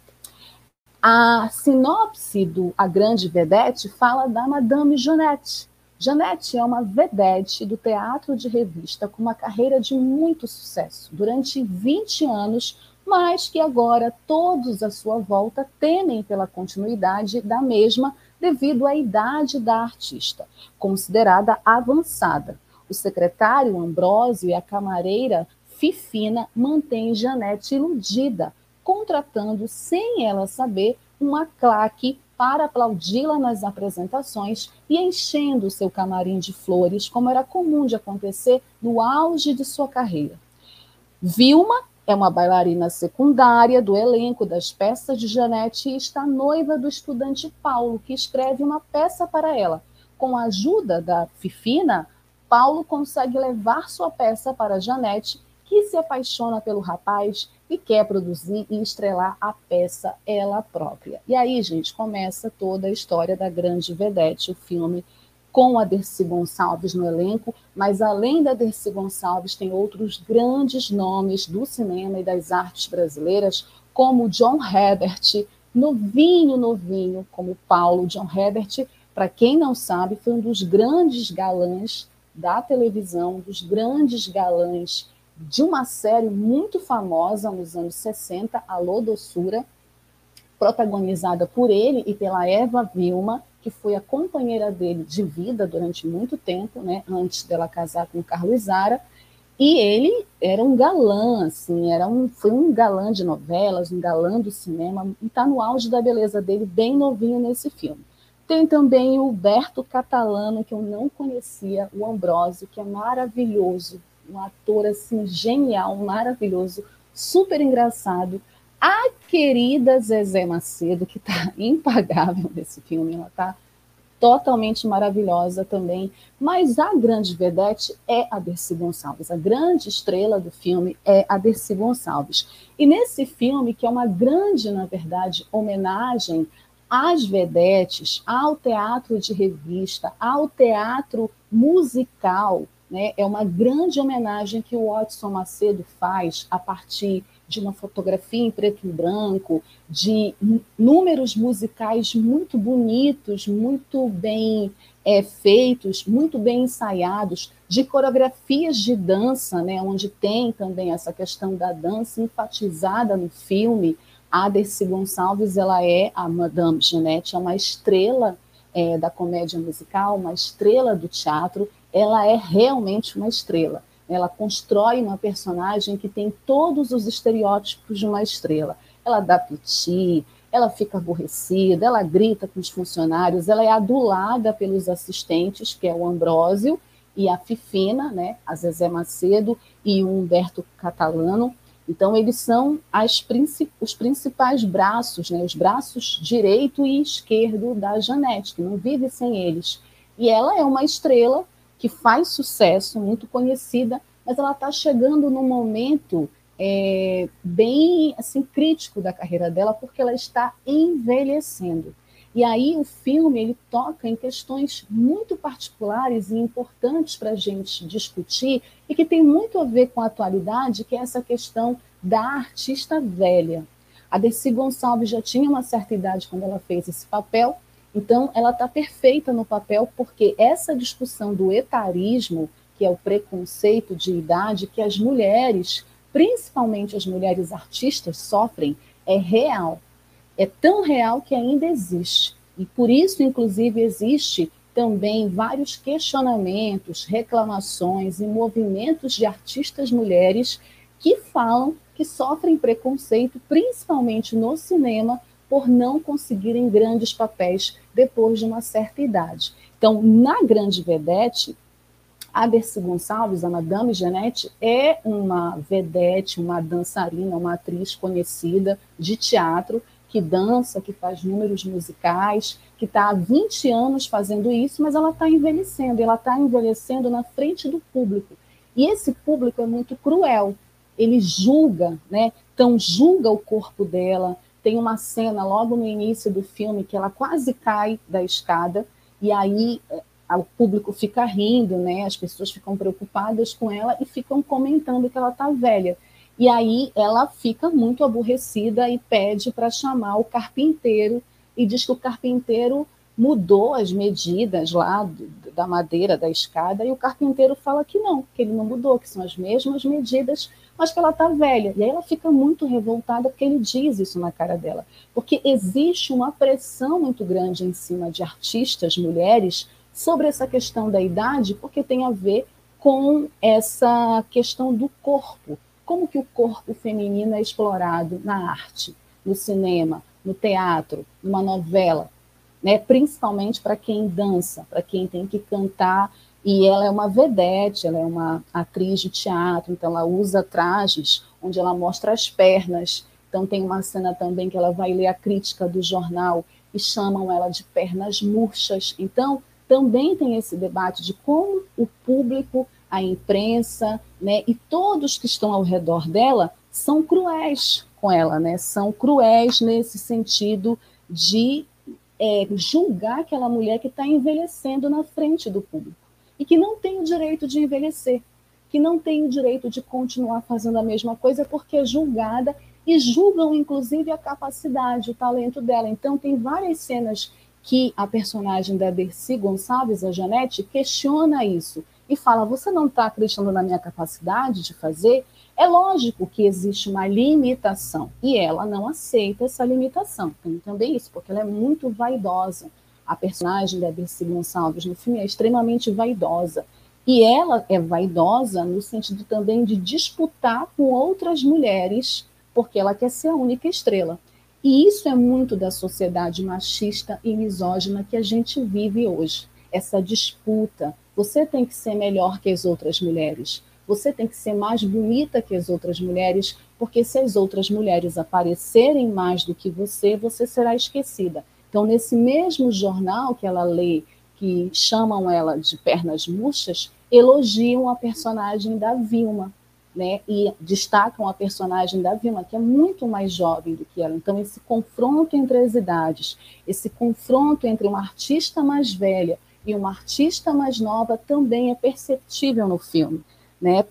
A sinopse do A Grande Vedete fala da Madame Jeanette. Jeanette é uma vedete do teatro de revista com uma carreira de muito sucesso. Durante 20 anos, mas que agora todos à sua volta temem pela continuidade da mesma devido à idade da artista, considerada avançada. O secretário Ambrósio e a camareira Fifina mantêm Janete iludida, contratando, sem ela saber, uma claque para aplaudi-la nas apresentações e enchendo seu camarim de flores, como era comum de acontecer no auge de sua carreira. Vilma é uma bailarina secundária do elenco das peças de Janete e está noiva do estudante Paulo, que escreve uma peça para ela. Com a ajuda da Fifina, Paulo consegue levar sua peça para Janete, que se apaixona pelo rapaz e quer produzir e estrelar a peça ela própria. E aí, gente, começa toda a história da grande vedete, o filme com a Dercy Gonçalves no elenco, mas além da Dercy Gonçalves, tem outros grandes nomes do cinema e das artes brasileiras, como John Herbert, novinho, novinho, como Paulo. John Herbert, para quem não sabe, foi um dos grandes galãs da televisão, dos grandes galãs de uma série muito famosa nos anos 60, Alô Doçura, protagonizada por ele e pela Eva Vilma, que foi a companheira dele de vida durante muito tempo, né, antes dela casar com o Carlos Zara, e ele era um galã, assim, era um, foi um galã de novelas, um galã do cinema, e está no auge da beleza dele, bem novinho nesse filme. Tem também o Berto Catalano, que eu não conhecia, o Ambrósio, que é maravilhoso, um ator assim genial, maravilhoso, super engraçado, a querida Zezé Macedo, que está (laughs) impagável nesse filme, ela está totalmente maravilhosa também. Mas a grande vedete é a Dercy Gonçalves. A grande estrela do filme é a Dercy Gonçalves. E nesse filme, que é uma grande, na verdade, homenagem às vedetes, ao teatro de revista, ao teatro musical, né? é uma grande homenagem que o Watson Macedo faz a partir de uma fotografia em preto e branco, de números musicais muito bonitos, muito bem é, feitos, muito bem ensaiados, de coreografias de dança, né, onde tem também essa questão da dança enfatizada no filme. A Dercy Gonçalves ela é a Madame Jeanette, é uma estrela é, da comédia musical, uma estrela do teatro, ela é realmente uma estrela. Ela constrói uma personagem que tem todos os estereótipos de uma estrela. Ela dá piti, ela fica aborrecida, ela grita com os funcionários, ela é adulada pelos assistentes, que é o Ambrósio e a Fifina, né, a Zezé Macedo e o Humberto Catalano. Então, eles são princip os principais braços, né, os braços direito e esquerdo da Janete, que não vive sem eles. E ela é uma estrela que faz sucesso, muito conhecida, mas ela está chegando num momento é, bem assim crítico da carreira dela, porque ela está envelhecendo. E aí o filme ele toca em questões muito particulares e importantes para a gente discutir e que tem muito a ver com a atualidade, que é essa questão da artista velha. A Desi Gonçalves já tinha uma certa idade quando ela fez esse papel, então, ela está perfeita no papel porque essa discussão do etarismo, que é o preconceito de idade que as mulheres, principalmente as mulheres artistas, sofrem, é real. É tão real que ainda existe. E por isso, inclusive, existe também vários questionamentos, reclamações e movimentos de artistas mulheres que falam que sofrem preconceito, principalmente no cinema, por não conseguirem grandes papéis depois de uma certa idade. Então, na Grande Vedete, a Dercy Gonçalves, a Madame Jeanette, é uma vedete, uma dançarina, uma atriz conhecida de teatro, que dança, que faz números musicais, que está há 20 anos fazendo isso, mas ela está envelhecendo, ela está envelhecendo na frente do público. E esse público é muito cruel, ele julga, né? Então, julga o corpo dela. Tem uma cena logo no início do filme que ela quase cai da escada, e aí eh, o público fica rindo, né? As pessoas ficam preocupadas com ela e ficam comentando que ela está velha. E aí ela fica muito aborrecida e pede para chamar o carpinteiro e diz que o carpinteiro mudou as medidas lá da madeira da escada e o carpinteiro fala que não, que ele não mudou, que são as mesmas medidas, mas que ela está velha. E aí ela fica muito revoltada porque ele diz isso na cara dela, porque existe uma pressão muito grande em cima de artistas mulheres sobre essa questão da idade, porque tem a ver com essa questão do corpo. Como que o corpo feminino é explorado na arte, no cinema, no teatro, numa novela, né? principalmente para quem dança, para quem tem que cantar. E ela é uma vedete, ela é uma atriz de teatro, então ela usa trajes onde ela mostra as pernas. Então tem uma cena também que ela vai ler a crítica do jornal e chamam ela de pernas murchas. Então também tem esse debate de como o público, a imprensa, né, e todos que estão ao redor dela são cruéis com ela, né? São cruéis nesse sentido de é, julgar aquela mulher que está envelhecendo na frente do público e que não tem o direito de envelhecer, que não tem o direito de continuar fazendo a mesma coisa porque é julgada e julgam inclusive a capacidade, o talento dela. Então tem várias cenas que a personagem da Dercy Gonçalves, a Janete, questiona isso e fala: Você não está acreditando na minha capacidade de fazer? É lógico que existe uma limitação e ela não aceita essa limitação. Tem também isso, porque ela é muito vaidosa. A personagem da Dercy Gonçalves no filme é extremamente vaidosa. E ela é vaidosa no sentido também de disputar com outras mulheres, porque ela quer ser a única estrela. E isso é muito da sociedade machista e misógina que a gente vive hoje. Essa disputa. Você tem que ser melhor que as outras mulheres. Você tem que ser mais bonita que as outras mulheres, porque se as outras mulheres aparecerem mais do que você, você será esquecida. Então, nesse mesmo jornal que ela lê, que chamam ela de pernas murchas, elogiam a personagem da Vilma, né, e destacam a personagem da Vilma, que é muito mais jovem do que ela. Então, esse confronto entre as idades, esse confronto entre uma artista mais velha e uma artista mais nova também é perceptível no filme. Né?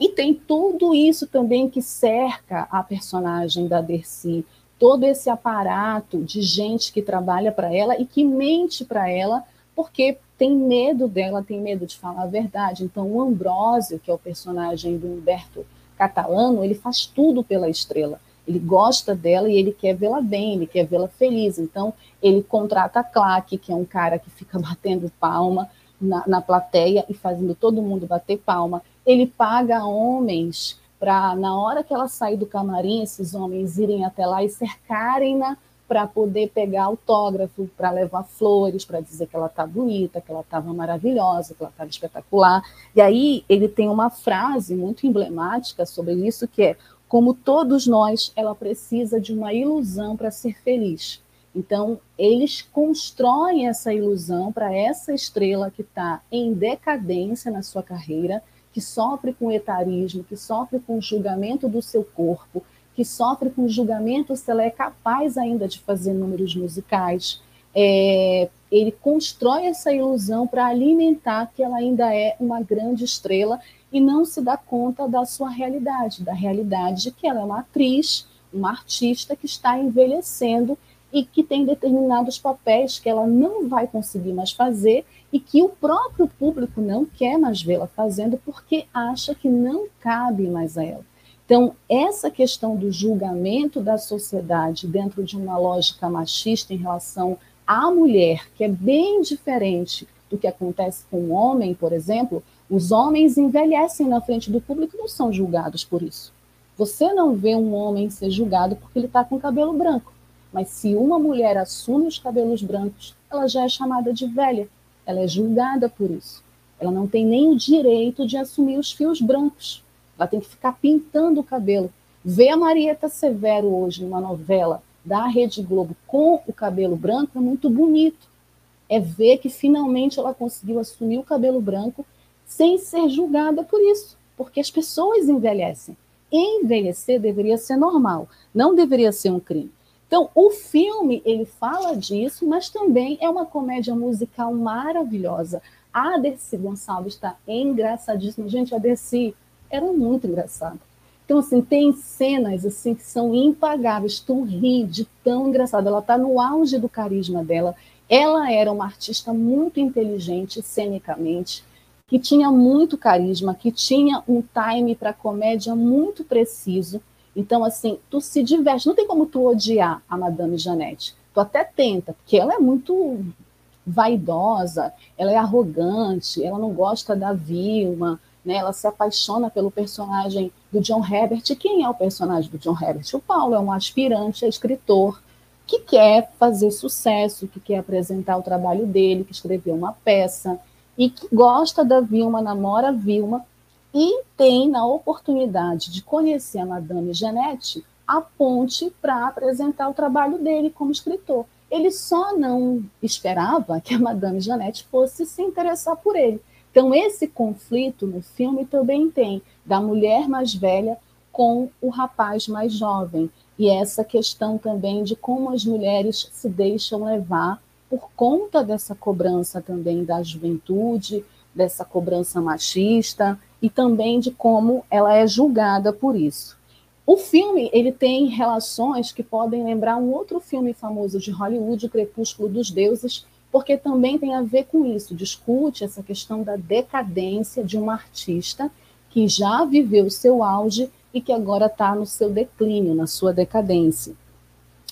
E tem tudo isso também que cerca a personagem da Dercy, todo esse aparato de gente que trabalha para ela e que mente para ela, porque tem medo dela, tem medo de falar a verdade. Então, o Ambrósio, que é o personagem do Humberto Catalano, ele faz tudo pela estrela. Ele gosta dela e ele quer vê-la bem, ele quer vê-la feliz. Então, ele contrata a Claque, que é um cara que fica (laughs) batendo palma na, na plateia e fazendo todo mundo bater palma. Ele paga homens para, na hora que ela sair do camarim, esses homens irem até lá e cercarem-na para poder pegar autógrafo, para levar flores, para dizer que ela está bonita, que ela estava maravilhosa, que ela estava espetacular. E aí ele tem uma frase muito emblemática sobre isso que é: como todos nós, ela precisa de uma ilusão para ser feliz. Então, eles constroem essa ilusão para essa estrela que está em decadência na sua carreira, que sofre com etarismo, que sofre com julgamento do seu corpo, que sofre com julgamento se ela é capaz ainda de fazer números musicais. É, ele constrói essa ilusão para alimentar que ela ainda é uma grande estrela e não se dá conta da sua realidade, da realidade de que ela é uma atriz, uma artista que está envelhecendo e que tem determinados papéis que ela não vai conseguir mais fazer e que o próprio público não quer mais vê-la fazendo porque acha que não cabe mais a ela. Então, essa questão do julgamento da sociedade dentro de uma lógica machista em relação à mulher, que é bem diferente do que acontece com o homem, por exemplo, os homens envelhecem na frente do público e não são julgados por isso. Você não vê um homem ser julgado porque ele está com cabelo branco, mas se uma mulher assume os cabelos brancos, ela já é chamada de velha, ela é julgada por isso. Ela não tem nem o direito de assumir os fios brancos ela tem que ficar pintando o cabelo. Vê a Marieta Severo hoje numa novela, da Rede Globo com o cabelo branco é muito bonito. É ver que finalmente ela conseguiu assumir o cabelo branco sem ser julgada por isso, porque as pessoas envelhecem. Envelhecer deveria ser normal, não deveria ser um crime. Então, o filme, ele fala disso, mas também é uma comédia musical maravilhosa. A Dercy Gonçalves está engraçadíssima. Gente, a Dercy era muito engraçada. Então, assim, tem cenas assim que são impagáveis. Tu ri de tão engraçada. Ela está no auge do carisma dela. Ela era uma artista muito inteligente cenicamente, que tinha muito carisma, que tinha um time para comédia muito preciso. Então, assim, tu se diverte. Não tem como tu odiar a Madame Janete. Tu até tenta, porque ela é muito vaidosa, ela é arrogante, ela não gosta da Vilma, né? ela se apaixona pelo personagem do John Herbert. E quem é o personagem do John Herbert? O Paulo é um aspirante a escritor que quer fazer sucesso, que quer apresentar o trabalho dele, que escreveu uma peça e que gosta da Vilma, namora a Vilma, e tem na oportunidade de conhecer a Madame Janete a ponte para apresentar o trabalho dele como escritor. Ele só não esperava que a Madame Janete fosse se interessar por ele. Então, esse conflito no filme também tem da mulher mais velha com o rapaz mais jovem. E essa questão também de como as mulheres se deixam levar por conta dessa cobrança também da juventude, dessa cobrança machista e também de como ela é julgada por isso. O filme ele tem relações que podem lembrar um outro filme famoso de Hollywood, O Crepúsculo dos Deuses, porque também tem a ver com isso, discute essa questão da decadência de um artista que já viveu o seu auge e que agora está no seu declínio, na sua decadência.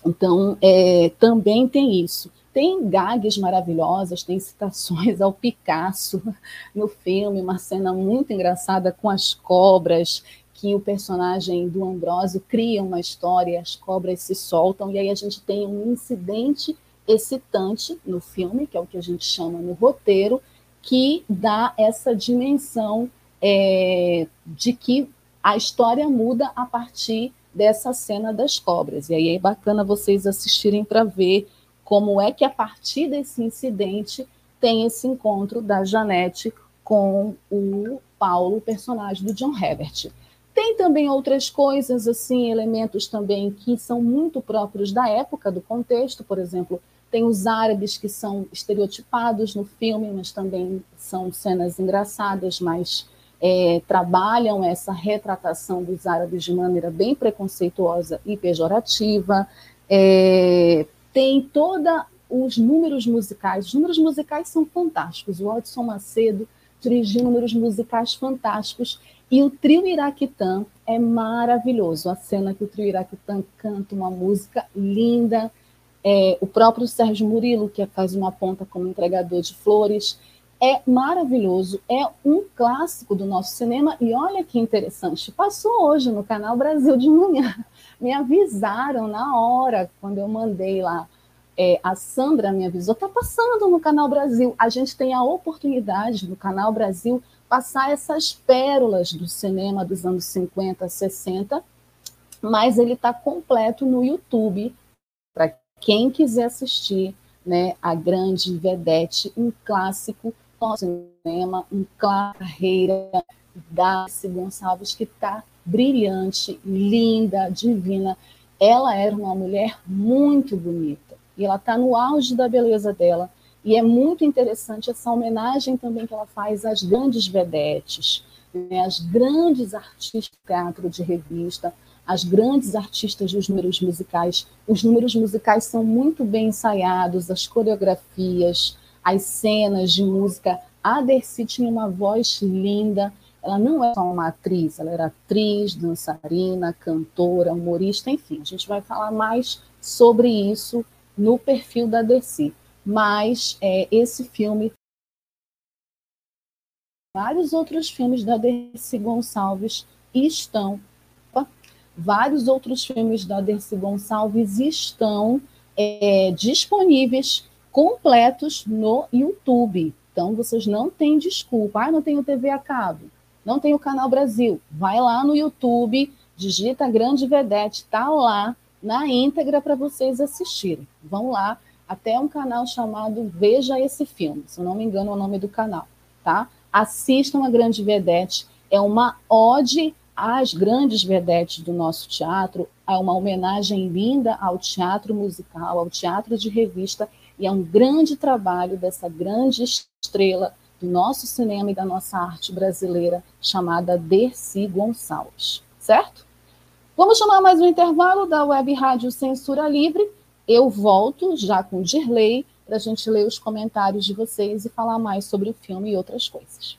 Então, é, também tem isso. Tem gags maravilhosas, tem citações ao Picasso no filme, uma cena muito engraçada com as cobras, que o personagem do Ambrósio cria uma história, as cobras se soltam, e aí a gente tem um incidente excitante no filme, que é o que a gente chama no roteiro, que dá essa dimensão é, de que a história muda a partir dessa cena das cobras. E aí é bacana vocês assistirem para ver como é que a partir desse incidente tem esse encontro da Janete com o Paulo, personagem do John Herbert. Tem também outras coisas, assim, elementos também que são muito próprios da época, do contexto, por exemplo, tem os árabes que são estereotipados no filme, mas também são cenas engraçadas, mas é, trabalham essa retratação dos árabes de maneira bem preconceituosa e pejorativa. É, tem toda os números musicais. Os números musicais são fantásticos. O Odson Macedo dirigiu números musicais fantásticos. E o trio Iraquitã é maravilhoso. A cena que o trio Iraquitã canta uma música linda. É, o próprio Sérgio Murilo, que faz uma ponta como entregador de flores, é maravilhoso. É um clássico do nosso cinema. E olha que interessante, passou hoje no Canal Brasil de manhã me avisaram na hora, quando eu mandei lá. É, a Sandra me avisou, está passando no Canal Brasil. A gente tem a oportunidade no Canal Brasil passar essas pérolas do cinema dos anos 50, 60, mas ele está completo no YouTube para quem quiser assistir, né, a grande vedete, um clássico do cinema, um carreira da Gonçalves que está brilhante, linda, divina. Ela era uma mulher muito bonita e ela está no auge da beleza dela. E é muito interessante essa homenagem também que ela faz às grandes vedetes, né, às grandes artistas de teatro de revista, às grandes artistas dos números musicais. Os números musicais são muito bem ensaiados, as coreografias, as cenas de música. A Dercy tinha uma voz linda, ela não é só uma atriz, ela era atriz, dançarina, cantora, humorista, enfim. A gente vai falar mais sobre isso no perfil da Dercy. Mas é, esse filme, vários outros filmes da Dercy Gonçalves estão, vários outros filmes da Dercy Gonçalves estão é, disponíveis completos no YouTube. Então, vocês não têm desculpa. Ah, não tenho TV a cabo não tem o Canal Brasil. Vai lá no YouTube, digita Grande Vedete, tá lá na íntegra para vocês assistirem. Vão lá, até um canal chamado Veja Esse Filme, se eu não me engano é o nome do canal, tá? Assistam a Grande Vedete, é uma ode às grandes vedetes do nosso teatro, é uma homenagem linda ao teatro musical, ao teatro de revista, e é um grande trabalho dessa grande estrela do nosso cinema e da nossa arte brasileira, chamada Dercy Gonçalves, certo? Vamos chamar mais um intervalo da Web Rádio Censura Livre. Eu volto já com Dirley para a gente ler os comentários de vocês e falar mais sobre o filme e outras coisas.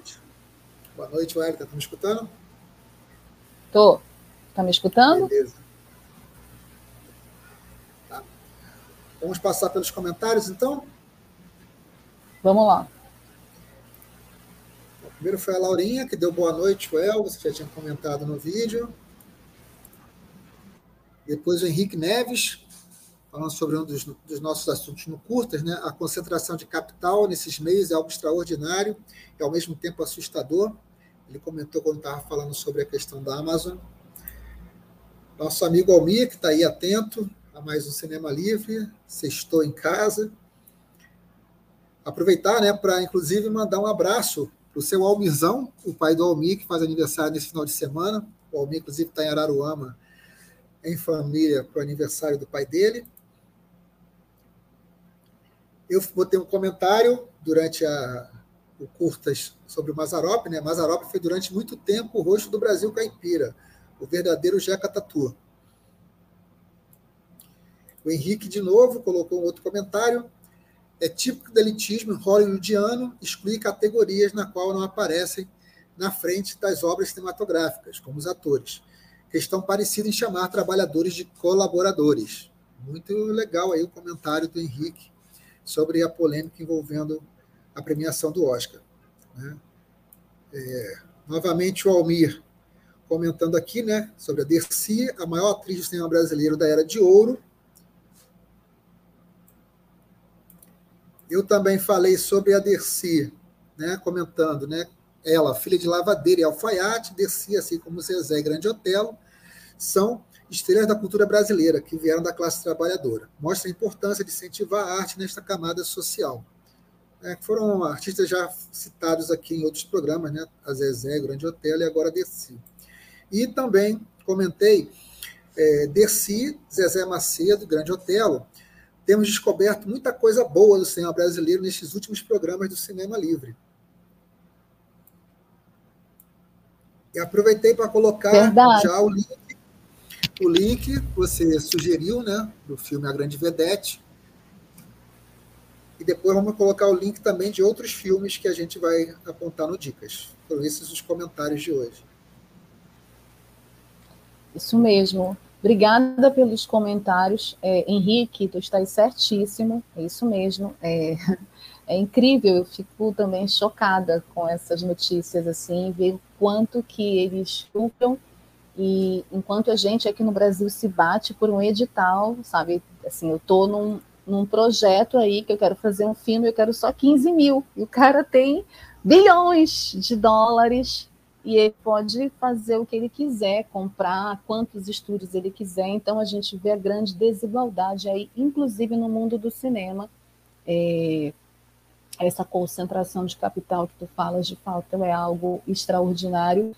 Boa noite, Wellington. Tá me escutando? Tô. Tá me escutando? Beleza. Tá. Vamos passar pelos comentários, então? Vamos lá. Primeiro foi a Laurinha, que deu boa noite, El, você já tinha comentado no vídeo. Depois o Henrique Neves, falando sobre um dos, dos, nossos assuntos no Curtas, né? a concentração de capital nesses meios é algo extraordinário e, ao mesmo tempo, assustador. Ele comentou quando estava falando sobre a questão da Amazon. Nosso amigo Almir, que está aí atento a mais um Cinema Livre, sextou em casa. Aproveitar né, para, inclusive, mandar um abraço para o seu Almizão, o pai do Almir, que faz aniversário nesse final de semana. O Almir, inclusive, está em Araruama, em família para o aniversário do pai dele. Eu botei um comentário durante a, o Curtas sobre o Mazarop. Né? Mazarop foi durante muito tempo o rosto do Brasil caipira, o verdadeiro Jeca Tatu. O Henrique, de novo, colocou um outro comentário. É típico do elitismo hollywoodiano excluir categorias na qual não aparecem na frente das obras cinematográficas, como os atores questão parecida em chamar trabalhadores de colaboradores. Muito legal aí o comentário do Henrique sobre a polêmica envolvendo a premiação do Oscar. Né? É, novamente o Almir comentando aqui né, sobre a Dercy, a maior atriz do cinema brasileiro da Era de Ouro. Eu também falei sobre a Dercy, né, comentando, né, ela, filha de lavadeira e alfaiate, descia assim como Zezé e Grande Otelo, são estrelas da cultura brasileira que vieram da classe trabalhadora. Mostra a importância de incentivar a arte nesta camada social. Né, que foram artistas já citados aqui em outros programas, né? A Zezé, Grande Hotel e agora Dercy. E também comentei é, Dercy, Zezé Macedo, Grande Otelo. Temos descoberto muita coisa boa do cinema brasileiro nestes últimos programas do Cinema Livre. E aproveitei para colocar Verdade. já o link, o link que você sugeriu, né, do filme A Grande Vedete, e depois vamos colocar o link também de outros filmes que a gente vai apontar no Dicas. Foram esses os comentários de hoje. Isso mesmo. Obrigada pelos comentários. É, Henrique, tu estás certíssimo. É isso mesmo. É, (laughs) é incrível. Eu fico também chocada com essas notícias, assim, ver o quanto que eles lucram e enquanto a gente aqui no Brasil se bate por um edital, sabe? Assim, eu estou num, num projeto aí que eu quero fazer um filme, eu quero só 15 mil. E o cara tem bilhões de dólares e ele pode fazer o que ele quiser, comprar quantos estúdios ele quiser. Então a gente vê a grande desigualdade aí, inclusive no mundo do cinema. É, essa concentração de capital que tu falas de falta é algo extraordinário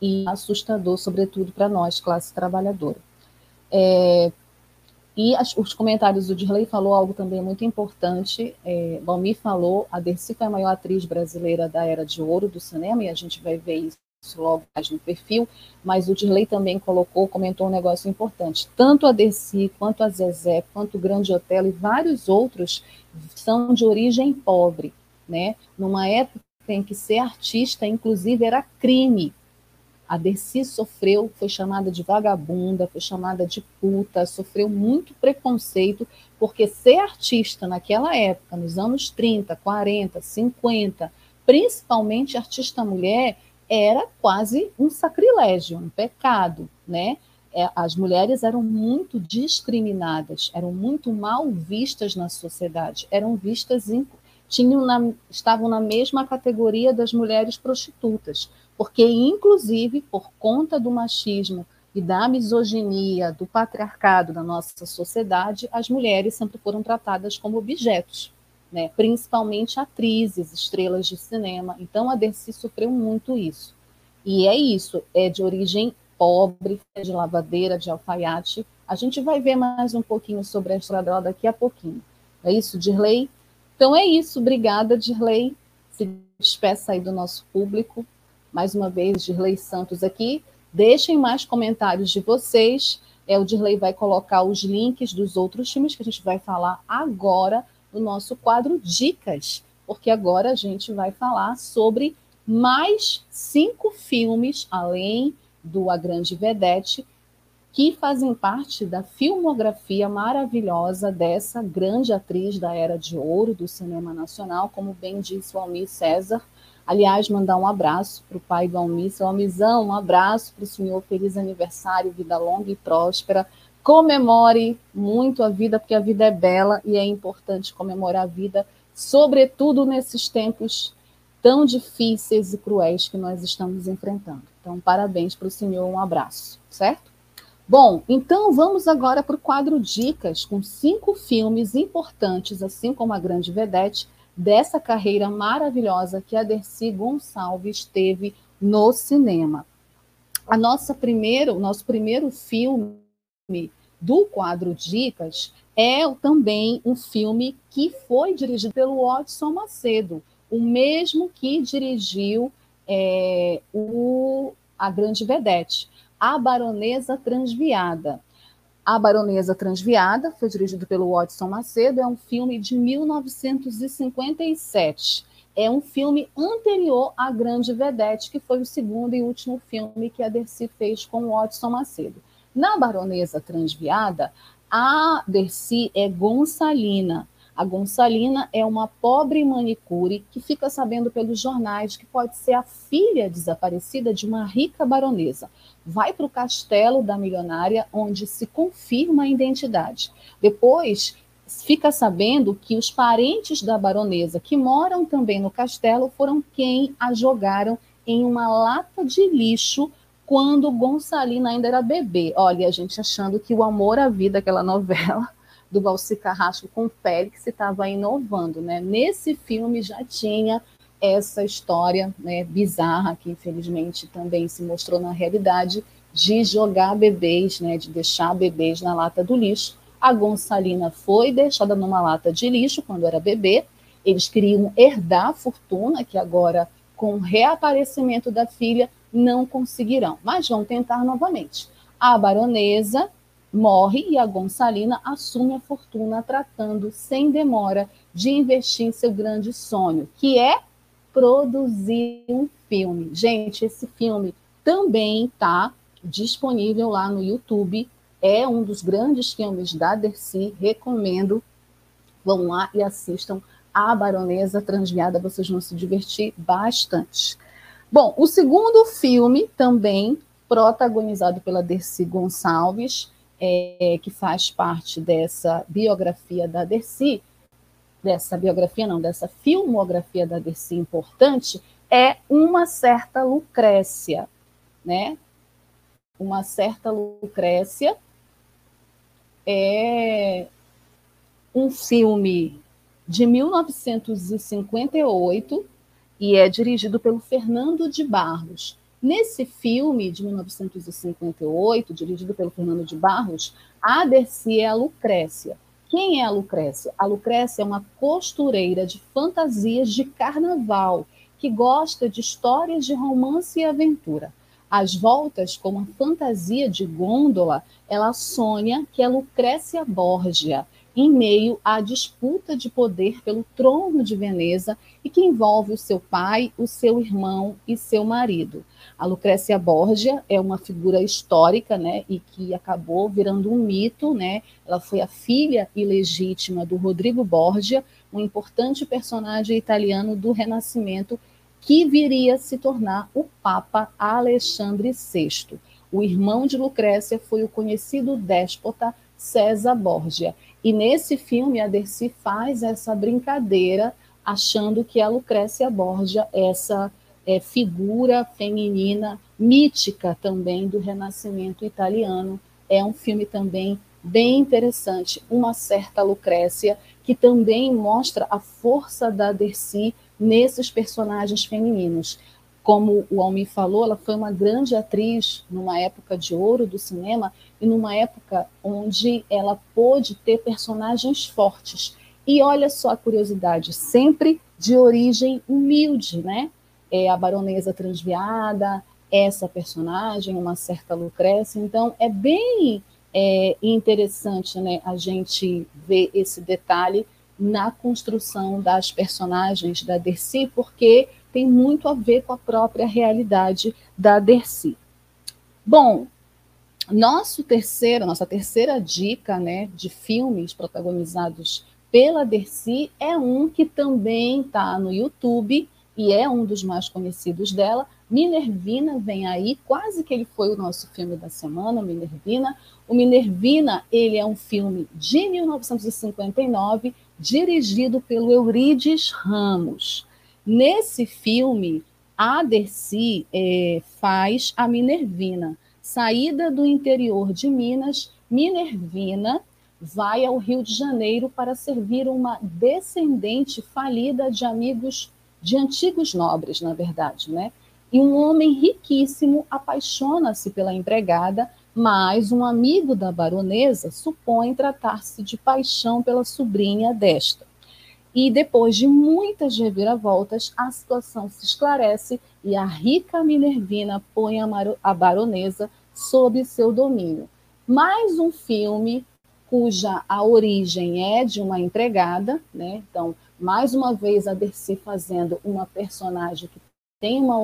e assustador, sobretudo para nós, classe trabalhadora. É, e as, os comentários do Dirley falou algo também muito importante. É, Balmi falou, a Dercy foi a maior atriz brasileira da era de ouro do cinema, e a gente vai ver isso logo mais no perfil, mas o Dirley também colocou, comentou um negócio importante. Tanto a Dercy, quanto a Zezé, quanto o Grande Hotel e vários outros são de origem pobre, né? Numa época em que ser artista, inclusive, era crime. A Dercy sofreu, foi chamada de vagabunda, foi chamada de puta, sofreu muito preconceito, porque ser artista naquela época, nos anos 30, 40, 50, principalmente artista mulher, era quase um sacrilégio, um pecado, né? É, as mulheres eram muito discriminadas, eram muito mal vistas na sociedade, eram vistas, tinham na, estavam na mesma categoria das mulheres prostitutas porque, inclusive, por conta do machismo e da misoginia, do patriarcado da nossa sociedade, as mulheres sempre foram tratadas como objetos, né? principalmente atrizes, estrelas de cinema. Então, a Dercy sofreu muito isso. E é isso, é de origem pobre, é de lavadeira, de alfaiate. A gente vai ver mais um pouquinho sobre a história dela daqui a pouquinho. É isso, Dirley? Então é isso, obrigada, Dirley. Se despeça aí do nosso público mais uma vez, Dirley Santos aqui. Deixem mais comentários de vocês. É, o Dirley vai colocar os links dos outros filmes que a gente vai falar agora no nosso quadro Dicas, porque agora a gente vai falar sobre mais cinco filmes, além do A Grande Vedete, que fazem parte da filmografia maravilhosa dessa grande atriz da Era de Ouro do cinema nacional, como bem disse o Almir César, Aliás, mandar um abraço para o pai do Almir, seu Almizão, um abraço para o senhor, feliz aniversário, vida longa e próspera. Comemore muito a vida, porque a vida é bela e é importante comemorar a vida, sobretudo nesses tempos tão difíceis e cruéis que nós estamos enfrentando. Então, parabéns para o senhor, um abraço, certo? Bom, então vamos agora para o quadro Dicas, com cinco filmes importantes, assim como a Grande Vedete, dessa carreira maravilhosa que a Dercy Gonçalves teve no cinema. A nossa primeiro, o nosso primeiro filme do quadro Dicas é também um filme que foi dirigido pelo Watson Macedo, o mesmo que dirigiu é, o, A Grande Vedete, A Baronesa Transviada. A Baronesa Transviada, foi dirigido pelo Watson Macedo, é um filme de 1957. É um filme anterior à Grande Vedete, que foi o segundo e último filme que a Dercy fez com o Watson Macedo. Na Baronesa Transviada, a Dercy é Gonçalina. A Gonçalina é uma pobre manicure que fica sabendo pelos jornais que pode ser a filha desaparecida de uma rica baronesa vai para o castelo da milionária, onde se confirma a identidade. Depois, fica sabendo que os parentes da baronesa, que moram também no castelo, foram quem a jogaram em uma lata de lixo quando Gonçalina ainda era bebê. Olha, a gente achando que o amor à vida, aquela novela, do Balsi Carrasco com Félix estava inovando, né? Nesse filme já tinha essa história né, bizarra que infelizmente também se mostrou na realidade de jogar bebês, né, de deixar bebês na lata do lixo. A Gonçalina foi deixada numa lata de lixo quando era bebê. Eles queriam herdar a fortuna, que agora, com o reaparecimento da filha, não conseguirão, mas vão tentar novamente. A baronesa morre e a Gonçalina assume a fortuna, tratando sem demora de investir em seu grande sonho, que é produzir um filme. Gente, esse filme também está disponível lá no YouTube. É um dos grandes filmes da Dercy, recomendo. Vão lá e assistam a Baronesa Transviada, vocês vão se divertir bastante. Bom, o segundo filme também protagonizado pela Dercy Gonçalves, é, que faz parte dessa biografia da Dercy, dessa biografia não, dessa filmografia da Dercy importante, é uma certa Lucrécia, né? Uma certa Lucrécia é um filme de 1958 e é dirigido pelo Fernando de Barros. Nesse filme de 1958, dirigido pelo Fernando de Barros, a Dercy é a Lucrécia. Quem é a Lucrécia? A Lucrécia é uma costureira de fantasias de carnaval que gosta de histórias de romance e aventura. Às voltas, com uma fantasia de gôndola, ela sonha que é Lucrécia Borgia, em meio à disputa de poder pelo trono de Veneza e que envolve o seu pai, o seu irmão e seu marido. A Lucrécia Borgia é uma figura histórica, né, e que acabou virando um mito, né? Ela foi a filha ilegítima do Rodrigo Borgia, um importante personagem italiano do Renascimento que viria a se tornar o Papa Alexandre VI. O irmão de Lucrécia foi o conhecido déspota César Borgia. E nesse filme a Dercy faz essa brincadeira, achando que a Lucrécia Borgia, essa é, figura feminina mítica também do Renascimento italiano, é um filme também bem interessante, uma certa Lucrécia, que também mostra a força da Dercy nesses personagens femininos. Como o Almi falou, ela foi uma grande atriz numa época de ouro do cinema e numa época onde ela pôde ter personagens fortes. E olha só a curiosidade, sempre de origem humilde, né? É a baronesa transviada, essa personagem, uma certa Lucrécia. Então, é bem é, interessante né, a gente ver esse detalhe na construção das personagens da Dercy, porque tem muito a ver com a própria realidade da Dercy. Bom, nosso terceiro, nossa terceira dica né, de filmes protagonizados pela Dercy é um que também está no YouTube e é um dos mais conhecidos dela. Minervina vem aí, quase que ele foi o nosso filme da semana, Minervina. O Minervina, ele é um filme de 1959, dirigido pelo Eurides Ramos. Nesse filme, a Dercy é, faz a Minervina saída do interior de Minas, Minervina vai ao Rio de Janeiro para servir uma descendente falida de amigos, de antigos nobres, na verdade, né? E um homem riquíssimo apaixona-se pela empregada, mas um amigo da baronesa supõe tratar-se de paixão pela sobrinha desta. E depois de muitas reviravoltas, a situação se esclarece e a rica Minervina põe a baronesa sob seu domínio. Mais um filme cuja a origem é de uma empregada, né? Então, mais uma vez a Dercy fazendo uma personagem que tem uma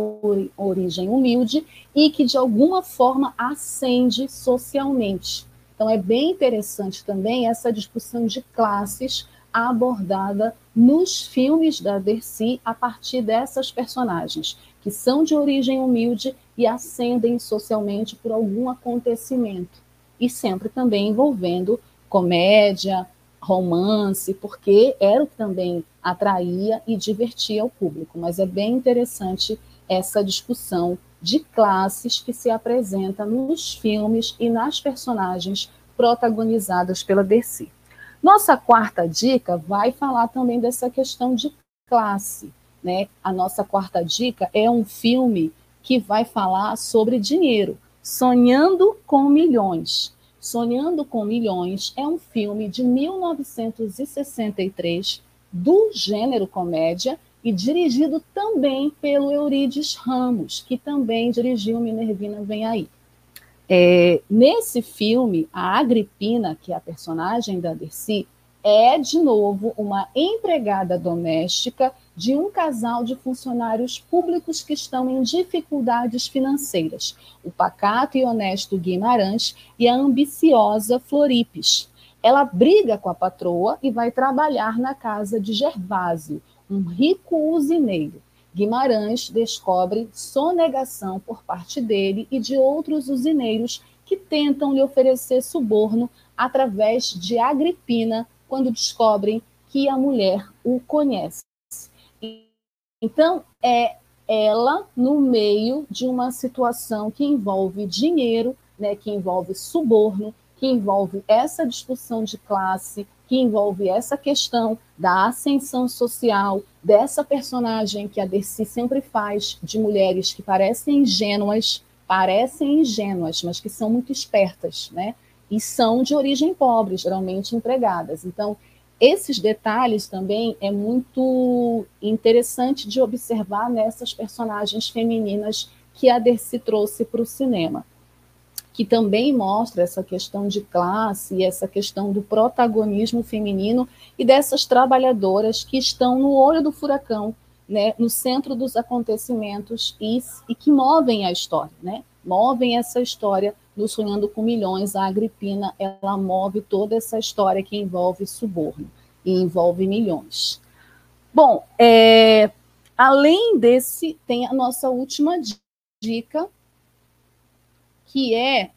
origem humilde e que de alguma forma ascende socialmente. Então é bem interessante também essa discussão de classes abordada nos filmes da Dercy a partir dessas personagens, que são de origem humilde e ascendem socialmente por algum acontecimento. E sempre também envolvendo comédia, romance, porque era o que também atraía e divertia o público. Mas é bem interessante essa discussão de classes que se apresenta nos filmes e nas personagens protagonizadas pela Dercy. Nossa quarta dica vai falar também dessa questão de classe. Né? A nossa quarta dica é um filme que vai falar sobre dinheiro, Sonhando com Milhões. Sonhando com Milhões é um filme de 1963 do gênero comédia e dirigido também pelo Eurides Ramos, que também dirigiu Minervina Vem Aí. É, nesse filme, a Agripina, que é a personagem da Dercy, é, de novo, uma empregada doméstica de um casal de funcionários públicos que estão em dificuldades financeiras, o pacato e honesto Guimarães e a ambiciosa Floripes. Ela briga com a patroa e vai trabalhar na casa de Gervásio, um rico usineiro. Guimarães descobre sonegação por parte dele e de outros usineiros que tentam lhe oferecer suborno através de Agripina quando descobrem que a mulher o conhece. Então, é ela no meio de uma situação que envolve dinheiro, né, que envolve suborno, que envolve essa discussão de classe, que envolve essa questão da ascensão social, dessa personagem que a Dercy sempre faz, de mulheres que parecem ingênuas, parecem ingênuas, mas que são muito espertas, né? E são de origem pobre, geralmente empregadas. Então, esses detalhes também é muito interessante de observar nessas personagens femininas que a Dercy trouxe para o cinema, que também mostra essa questão de classe essa questão do protagonismo feminino e dessas trabalhadoras que estão no olho do furacão, né, no centro dos acontecimentos e, e que movem a história, né? movem essa história no Sonhando com Milhões, a Agripina, ela move toda essa história que envolve suborno e envolve milhões. Bom, é, além desse, tem a nossa última dica, que é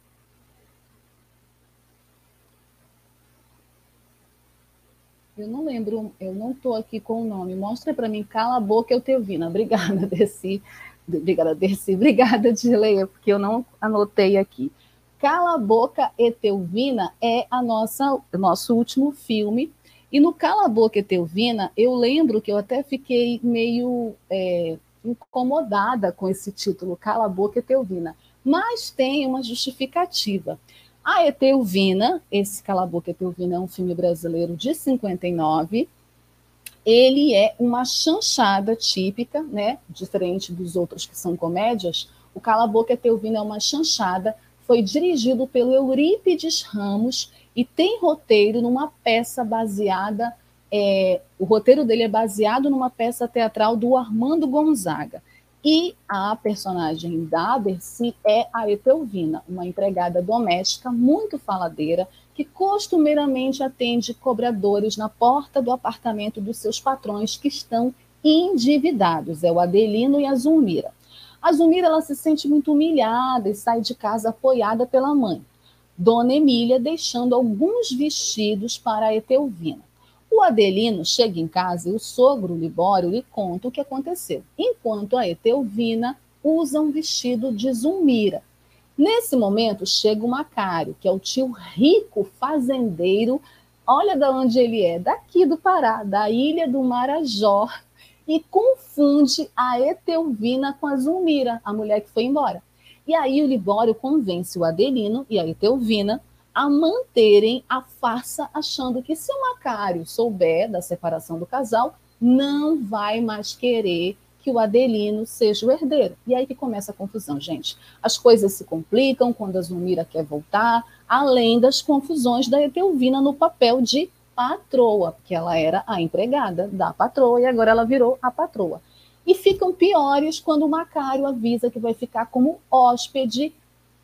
Eu não lembro, eu não estou aqui com o nome. Mostra para mim, cala a boca, eu te. (laughs) Obrigada, Desi. Obrigada, Dercy. Obrigada, Dileia, porque eu não anotei aqui. Cala a Boca Etelvina é a nossa nosso último filme. E no Cala a Boca Etelvina, eu lembro que eu até fiquei meio é, incomodada com esse título, Cala a Boca Etelvina. Mas tem uma justificativa. A Etelvina, esse Cala a Boca Etelvina é um filme brasileiro de 59, ele é uma chanchada típica, né? Diferente dos outros que são comédias, o Cala a Boca Teuvina é uma chanchada, foi dirigido pelo Eurípides Ramos e tem roteiro numa peça baseada, é, o roteiro dele é baseado numa peça teatral do Armando Gonzaga. E a personagem da Dercy é a Etelvina, uma empregada doméstica muito faladeira, que costumeiramente atende cobradores na porta do apartamento dos seus patrões que estão endividados. É o Adelino e a Zulmira. A Zulmira ela se sente muito humilhada e sai de casa apoiada pela mãe. Dona Emília deixando alguns vestidos para a Etelvina. O Adelino chega em casa e o sogro Libório lhe conta o que aconteceu, enquanto a Etelvina usa um vestido de Zulmira, Nesse momento chega o Macário, que é o tio rico fazendeiro. Olha de onde ele é, daqui do Pará, da ilha do Marajó, e confunde a Etelvina com a Zulmira, a mulher que foi embora. E aí o Libório convence o Adelino e a Etelvina a manterem a farsa, achando que se o Macário souber da separação do casal, não vai mais querer que o Adelino seja o herdeiro. E aí que começa a confusão, gente. As coisas se complicam quando a Zulmira quer voltar, além das confusões da Etelvina no papel de patroa, porque ela era a empregada da patroa e agora ela virou a patroa. E ficam piores quando o Macário avisa que vai ficar como hóspede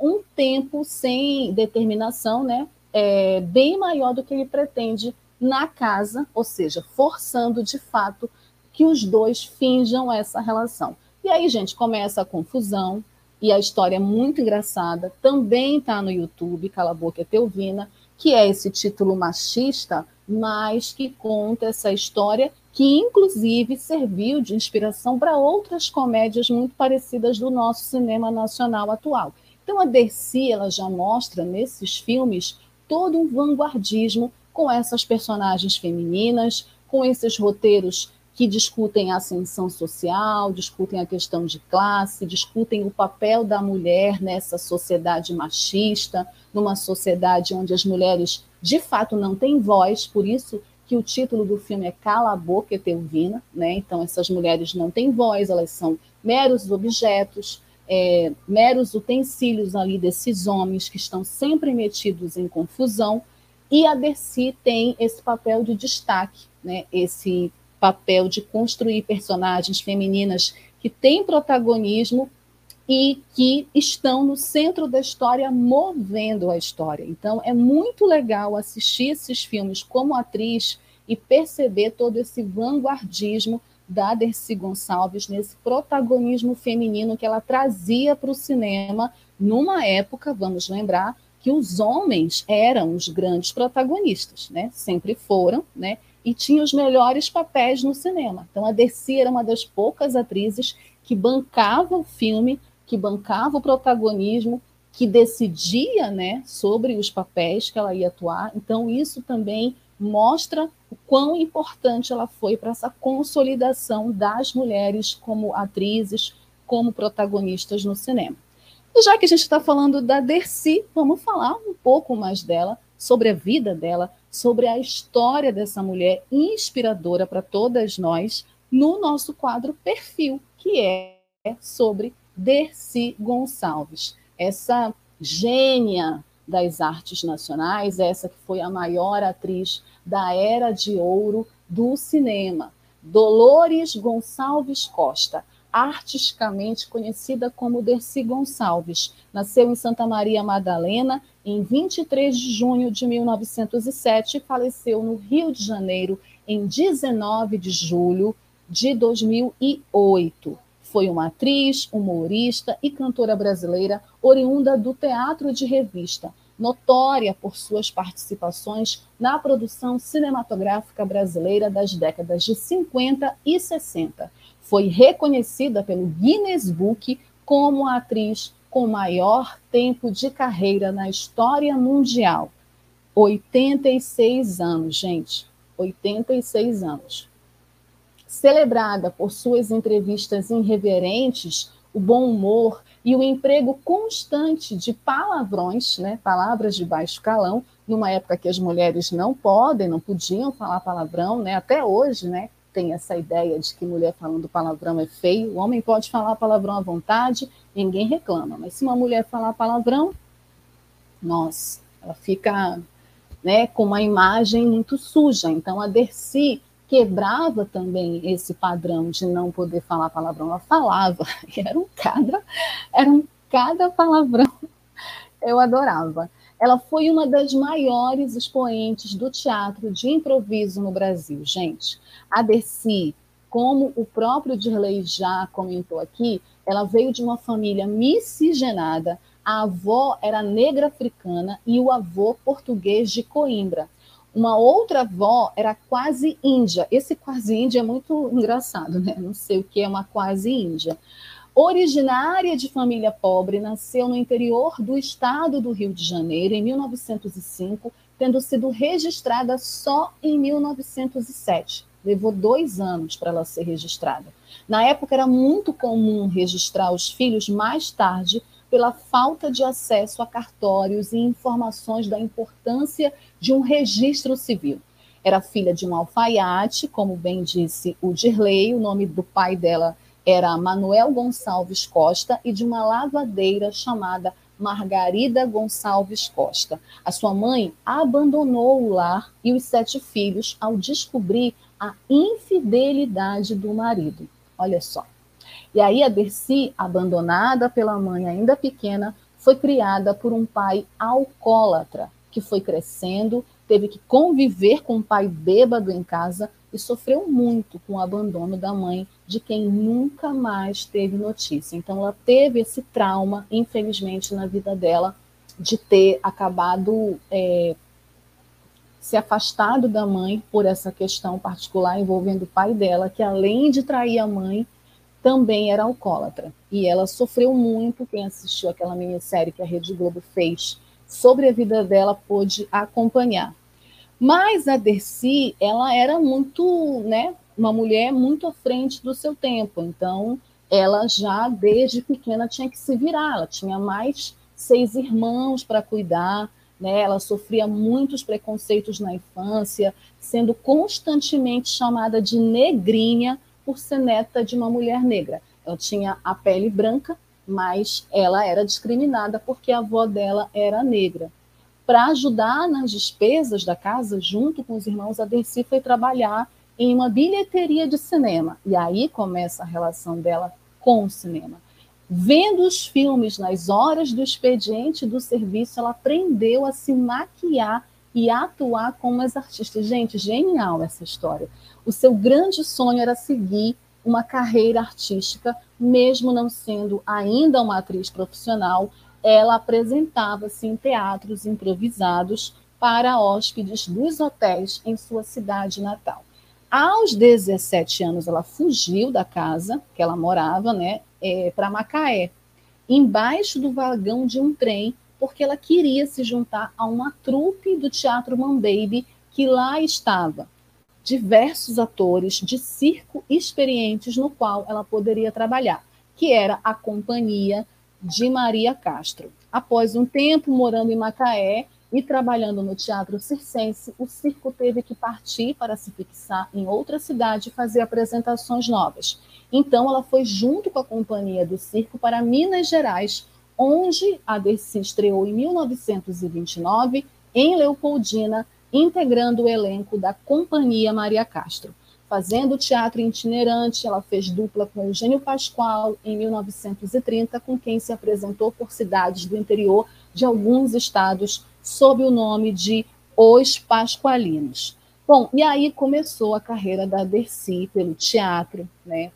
um tempo sem determinação, né? É, bem maior do que ele pretende na casa, ou seja, forçando de fato que os dois finjam essa relação. E aí, gente, começa a confusão, e a história é muito engraçada. Também está no YouTube, Cala a Boca é Teuvina, que é esse título machista, mas que conta essa história que, inclusive, serviu de inspiração para outras comédias muito parecidas do nosso cinema nacional atual. Então, a Dercy ela já mostra nesses filmes todo um vanguardismo com essas personagens femininas, com esses roteiros que discutem a ascensão social, discutem a questão de classe, discutem o papel da mulher nessa sociedade machista, numa sociedade onde as mulheres de fato não têm voz, por isso que o título do filme é Cala a Boca, Etelvina, né? Então essas mulheres não têm voz, elas são meros objetos, é, meros utensílios ali desses homens que estão sempre metidos em confusão, e a Dercy tem esse papel de destaque, né? esse papel de construir personagens femininas que têm protagonismo e que estão no centro da história, movendo a história. Então, é muito legal assistir esses filmes como atriz e perceber todo esse vanguardismo da Dercy Gonçalves nesse protagonismo feminino que ela trazia para o cinema numa época, vamos lembrar, que os homens eram os grandes protagonistas, né? Sempre foram, né? E tinham os melhores papéis no cinema. Então a Dercy era uma das poucas atrizes que bancava o filme, que bancava o protagonismo, que decidia, né, sobre os papéis que ela ia atuar. Então isso também mostra o quão importante ela foi para essa consolidação das mulheres como atrizes, como protagonistas no cinema. E já que a gente está falando da Dercy, vamos falar um pouco mais dela, sobre a vida dela, sobre a história dessa mulher inspiradora para todas nós, no nosso quadro Perfil, que é sobre Dercy Gonçalves, essa gênia das artes nacionais, essa que foi a maior atriz da era de ouro do cinema. Dolores Gonçalves Costa, artisticamente conhecida como Dercy Gonçalves, nasceu em Santa Maria Madalena em 23 de junho de 1907 e faleceu no Rio de Janeiro em 19 de julho de 2008. Foi uma atriz, humorista e cantora brasileira oriunda do teatro de revista, notória por suas participações na produção cinematográfica brasileira das décadas de 50 e 60. Foi reconhecida pelo Guinness Book como a atriz com maior tempo de carreira na história mundial. 86 anos, gente. 86 anos. Celebrada por suas entrevistas irreverentes, o bom humor e o emprego constante de palavrões, né, palavras de baixo calão, numa época que as mulheres não podem, não podiam falar palavrão, né, até hoje, né, tem essa ideia de que mulher falando palavrão é feio, o homem pode falar palavrão à vontade, ninguém reclama, mas se uma mulher falar palavrão, nossa, ela fica né, com uma imagem muito suja. Então a Dercy quebrava também esse padrão de não poder falar palavrão. Ela falava, (laughs) era um cada, era um cada palavrão. (laughs) Eu adorava. Ela foi uma das maiores expoentes do teatro de improviso no Brasil, gente. A Dercy, como o próprio Dirley já comentou aqui, ela veio de uma família miscigenada. A avó era negra africana e o avô português de Coimbra. Uma outra avó era quase índia. Esse quase índia é muito engraçado, né? Não sei o que é uma quase índia. Originária de família pobre, nasceu no interior do estado do Rio de Janeiro em 1905, tendo sido registrada só em 1907. Levou dois anos para ela ser registrada. Na época era muito comum registrar os filhos mais tarde, pela falta de acesso a cartórios e informações da importância de um registro civil. Era filha de um alfaiate, como bem disse o Dirley, o nome do pai dela era Manuel Gonçalves Costa, e de uma lavadeira chamada Margarida Gonçalves Costa. A sua mãe abandonou o lar e os sete filhos ao descobrir a infidelidade do marido. Olha só. E aí a Dercy, abandonada pela mãe ainda pequena, foi criada por um pai alcoólatra, que foi crescendo, teve que conviver com um pai bêbado em casa e sofreu muito com o abandono da mãe, de quem nunca mais teve notícia. Então ela teve esse trauma, infelizmente, na vida dela, de ter acabado é, se afastado da mãe por essa questão particular envolvendo o pai dela, que além de trair a mãe, também era alcoólatra. E ela sofreu muito. Quem assistiu aquela minissérie que a Rede Globo fez sobre a vida dela pôde acompanhar. Mas a Dercy, ela era muito, né, uma mulher muito à frente do seu tempo. Então, ela já desde pequena tinha que se virar. Ela tinha mais seis irmãos para cuidar, né? Ela sofria muitos preconceitos na infância, sendo constantemente chamada de negrinha por ser neta de uma mulher negra. Ela tinha a pele branca, mas ela era discriminada porque a avó dela era negra. Para ajudar nas despesas da casa, junto com os irmãos, a Dercy foi trabalhar em uma bilheteria de cinema. E aí começa a relação dela com o cinema. Vendo os filmes nas horas do expediente do serviço, ela aprendeu a se maquiar e atuar como as artistas. Gente, genial essa história. O seu grande sonho era seguir uma carreira artística, mesmo não sendo ainda uma atriz profissional, ela apresentava-se em teatros improvisados para hóspedes dos hotéis em sua cidade natal. Aos 17 anos, ela fugiu da casa que ela morava, né, é, para Macaé, embaixo do vagão de um trem, porque ela queria se juntar a uma trupe do Teatro Baby que lá estava diversos atores de circo experientes no qual ela poderia trabalhar, que era a companhia de Maria Castro. Após um tempo morando em Macaé e trabalhando no Teatro Circense, o circo teve que partir para se fixar em outra cidade e fazer apresentações novas. Então, ela foi junto com a companhia do circo para Minas Gerais, onde a Dercy estreou em 1929 em Leopoldina, integrando o elenco da Companhia Maria Castro. Fazendo teatro itinerante, ela fez dupla com Eugênio Pascoal em 1930, com quem se apresentou por cidades do interior de alguns estados sob o nome de Os Pascoalinos. Bom, e aí começou a carreira da Dercy pelo teatro, né?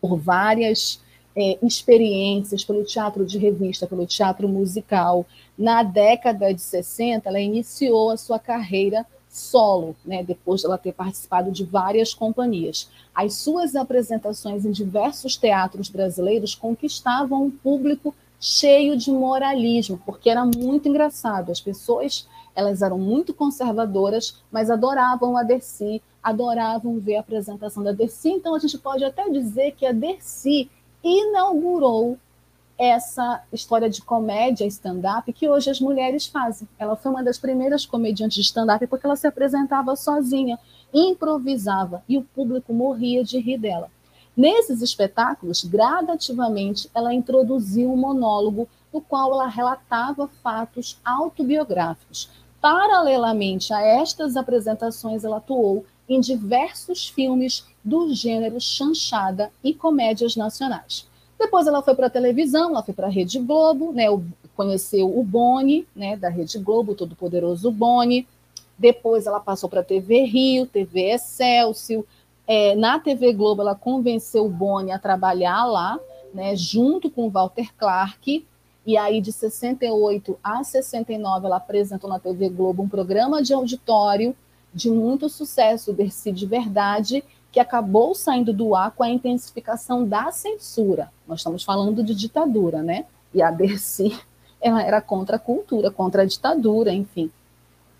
Por várias é, experiências, pelo teatro de revista, pelo teatro musical. Na década de 60, ela iniciou a sua carreira solo, né, depois de ela ter participado de várias companhias. As suas apresentações em diversos teatros brasileiros conquistavam um público cheio de moralismo, porque era muito engraçado. As pessoas elas eram muito conservadoras, mas adoravam a Dercy, adoravam ver a apresentação da Dercy. Então a gente pode até dizer que a Dercy inaugurou essa história de comédia stand-up que hoje as mulheres fazem. Ela foi uma das primeiras comediantes de stand-up porque ela se apresentava sozinha, improvisava e o público morria de rir dela. Nesses espetáculos, gradativamente, ela introduziu um monólogo no qual ela relatava fatos autobiográficos. Paralelamente a estas apresentações, ela atuou em diversos filmes do gênero chanchada e comédias nacionais. Depois ela foi para a televisão, ela foi para a Rede Globo, né, conheceu o Boni, né, da Rede Globo, todo poderoso Boni. Depois ela passou para a TV Rio, TV Excelsior. É, na TV Globo ela convenceu o Boni a trabalhar lá, né, junto com o Walter Clark. E aí, de 68 a 69, ela apresentou na TV Globo um programa de auditório de muito sucesso, Dercy de Verdade, que acabou saindo do ar com a intensificação da censura. Nós estamos falando de ditadura, né? E a Dercy (laughs) ela era contra a cultura, contra a ditadura, enfim.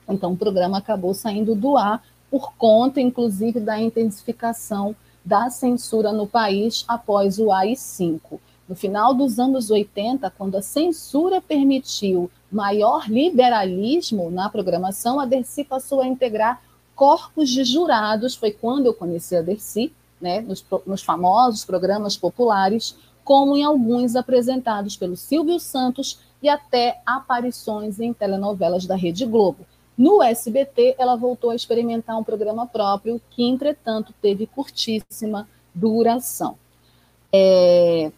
Então o programa acabou saindo do ar por conta, inclusive, da intensificação da censura no país após o AI-5. No final dos anos 80, quando a censura permitiu maior liberalismo na programação, a Dercy passou a integrar corpos de jurados, foi quando eu conheci a Dercy, né, nos, nos famosos programas populares, como em alguns apresentados pelo Silvio Santos e até aparições em telenovelas da Rede Globo. No SBT, ela voltou a experimentar um programa próprio, que, entretanto, teve curtíssima duração. É,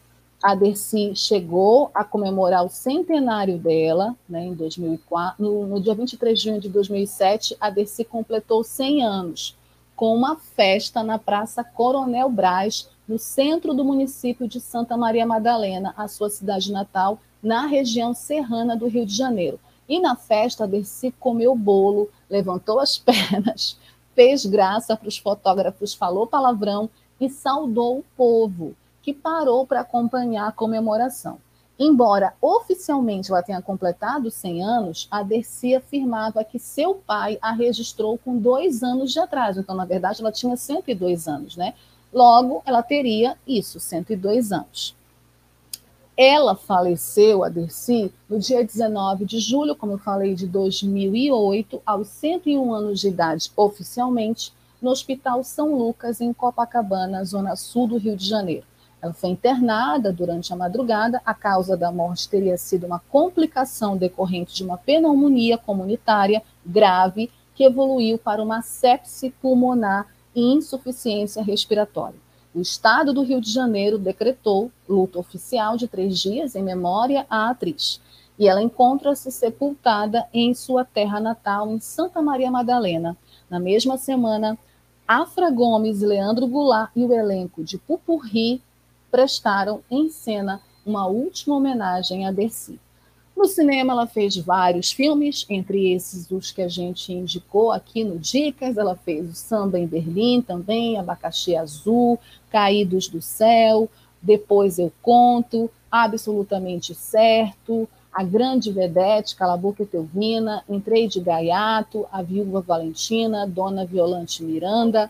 a Dercy chegou a comemorar o centenário dela, né, em 2004. No, no, dia 23 de junho de 2007, a Dercy completou 100 anos, com uma festa na Praça Coronel Braz, no centro do município de Santa Maria Madalena, a sua cidade natal, na região serrana do Rio de Janeiro. E na festa, a Dercy comeu bolo, levantou as (laughs) pernas, fez graça para os fotógrafos, falou palavrão e saudou o povo que parou para acompanhar a comemoração. Embora oficialmente ela tenha completado 100 anos, a Dercy afirmava que seu pai a registrou com dois anos de atraso. Então, na verdade, ela tinha 102 anos, né? Logo, ela teria isso, 102 anos. Ela faleceu, a Dercy, no dia 19 de julho, como eu falei, de 2008, aos 101 anos de idade oficialmente, no Hospital São Lucas, em Copacabana, zona sul do Rio de Janeiro. Ela foi internada durante a madrugada. A causa da morte teria sido uma complicação decorrente de uma pneumonia comunitária grave que evoluiu para uma sepse pulmonar e insuficiência respiratória. O Estado do Rio de Janeiro decretou luta oficial de três dias em memória à atriz. E ela encontra-se sepultada em sua terra natal, em Santa Maria Madalena. Na mesma semana, Afra Gomes, Leandro Goulart e o elenco de Pupurri prestaram em cena uma última homenagem a Dercy. No cinema, ela fez vários filmes, entre esses os que a gente indicou aqui no Dicas. Ela fez o Samba em Berlim também, Abacaxi Azul, Caídos do Céu, Depois Eu Conto, Absolutamente Certo, A Grande Vedete, Cala a Boca Teuvina, Entrei de Gaiato, A Viúva Valentina, Dona Violante Miranda,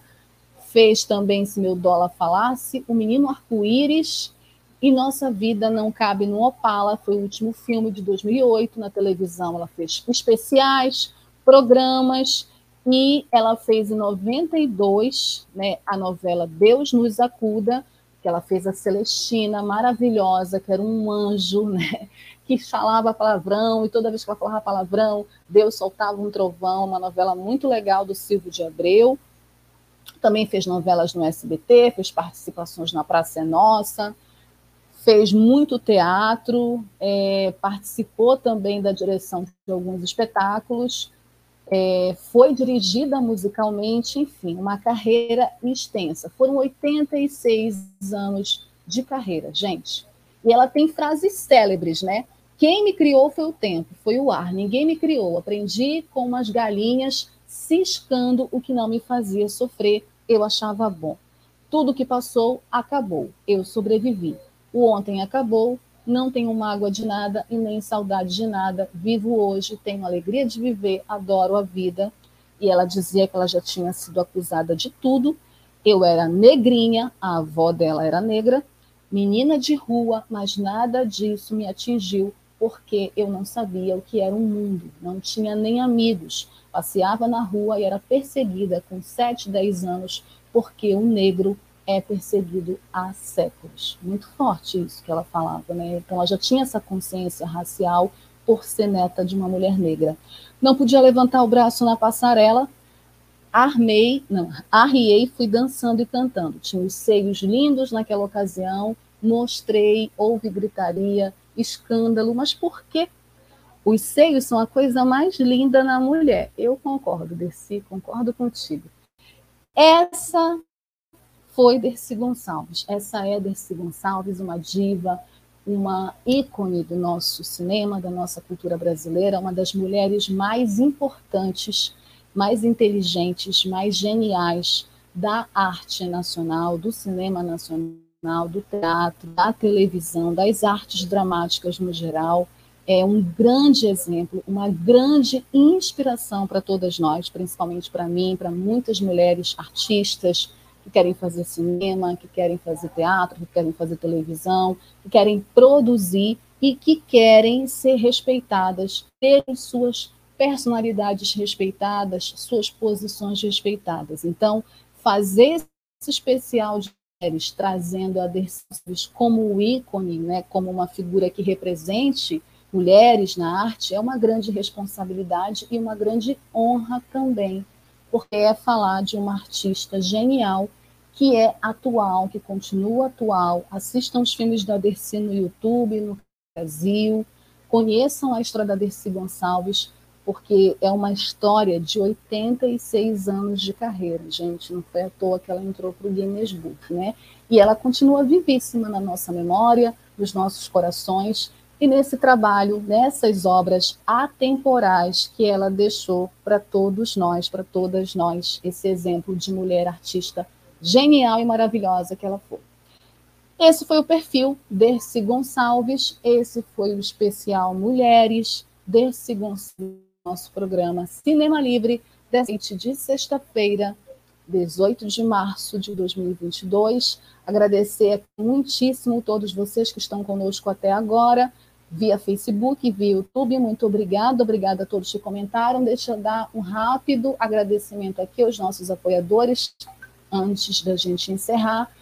fez também Se Meu Dólar Falasse, O Menino Arco-Íris e Nossa Vida Não Cabe no Opala, foi o último filme de 2008 na televisão. Ela fez especiais, programas, e ela fez em 92 né, a novela Deus nos acuda, que ela fez a Celestina, maravilhosa, que era um anjo, (laughs) né, que falava palavrão, e toda vez que ela falava palavrão, Deus soltava um trovão, uma novela muito legal do Silvio de Abreu também fez novelas no SBT, fez participações na Praça é Nossa, fez muito teatro, é, participou também da direção de alguns espetáculos, é, foi dirigida musicalmente, enfim, uma carreira extensa. Foram 86 anos de carreira, gente. E ela tem frases célebres, né? Quem me criou foi o tempo, foi o ar, ninguém me criou. Aprendi com umas galinhas ciscando o que não me fazia sofrer eu achava bom. Tudo que passou, acabou. Eu sobrevivi. O ontem acabou, não tenho mágoa de nada e nem saudade de nada. Vivo hoje, tenho alegria de viver, adoro a vida. E ela dizia que ela já tinha sido acusada de tudo. Eu era negrinha, a avó dela era negra, menina de rua, mas nada disso me atingiu porque eu não sabia o que era um mundo, não tinha nem amigos, passeava na rua e era perseguida com 7, 10 anos, porque um negro é perseguido há séculos. Muito forte isso que ela falava, né? Então ela já tinha essa consciência racial por ser neta de uma mulher negra. Não podia levantar o braço na passarela, armei, não, arriei, fui dançando e cantando. Tinha os seios lindos naquela ocasião, mostrei, houve gritaria, escândalo, mas por quê? Os seios são a coisa mais linda na mulher. Eu concordo, Dercy, concordo contigo. Essa foi Dercy Gonçalves. Essa é Dercy Gonçalves, uma diva, uma ícone do nosso cinema, da nossa cultura brasileira, uma das mulheres mais importantes, mais inteligentes, mais geniais da arte nacional, do cinema nacional do teatro, da televisão, das artes dramáticas no geral, é um grande exemplo, uma grande inspiração para todas nós, principalmente para mim, para muitas mulheres artistas que querem fazer cinema, que querem fazer teatro, que querem fazer televisão, que querem produzir e que querem ser respeitadas, terem suas personalidades respeitadas, suas posições respeitadas. Então, fazer esse especial de mulheres, trazendo a Dercy como ícone, né, como uma figura que represente mulheres na arte, é uma grande responsabilidade e uma grande honra também, porque é falar de uma artista genial que é atual, que continua atual. Assistam os filmes da Dercy no YouTube, no Brasil, conheçam a história da Dercy Gonçalves, porque é uma história de 86 anos de carreira, gente. Não foi à toa que ela entrou para o Guinness Book, né? E ela continua vivíssima na nossa memória, nos nossos corações, e nesse trabalho, nessas obras atemporais que ela deixou para todos nós, para todas nós, esse exemplo de mulher artista genial e maravilhosa que ela foi. Esse foi o perfil Dercy Gonçalves, esse foi o especial Mulheres, Dercy Gonçalves, nosso programa Cinema Livre, deste de sexta-feira, 18 de março de 2022. Agradecer muitíssimo todos vocês que estão conosco até agora, via Facebook, via YouTube. Muito obrigada, obrigada a todos que comentaram. Deixa eu dar um rápido agradecimento aqui aos nossos apoiadores, antes da gente encerrar.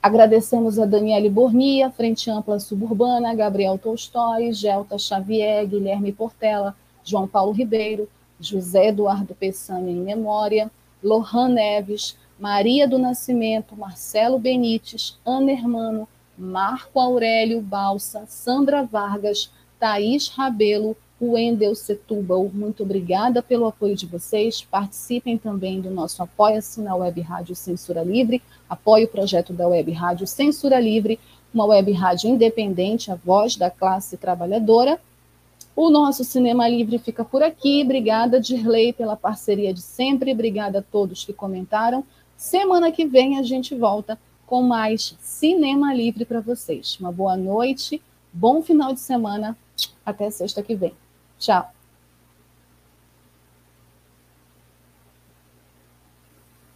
Agradecemos a Daniele Bornia, Frente Ampla Suburbana, Gabriel Tolstói, Gelta Xavier, Guilherme Portela, João Paulo Ribeiro, José Eduardo Peçanha em memória, Lohan Neves, Maria do Nascimento, Marcelo Benites, Ana Hermano, Marco Aurélio Balsa, Sandra Vargas, Thaís Rabelo, Wendel Setúbal. Muito obrigada pelo apoio de vocês. Participem também do nosso Apoia-se na Web Rádio Censura Livre. Apoie o projeto da Web Rádio Censura Livre, uma web rádio independente, a voz da classe trabalhadora. O nosso Cinema Livre fica por aqui. Obrigada, Dirley, pela parceria de sempre. Obrigada a todos que comentaram. Semana que vem a gente volta com mais Cinema Livre para vocês. Uma boa noite, bom final de semana. Até sexta que vem. Tchau.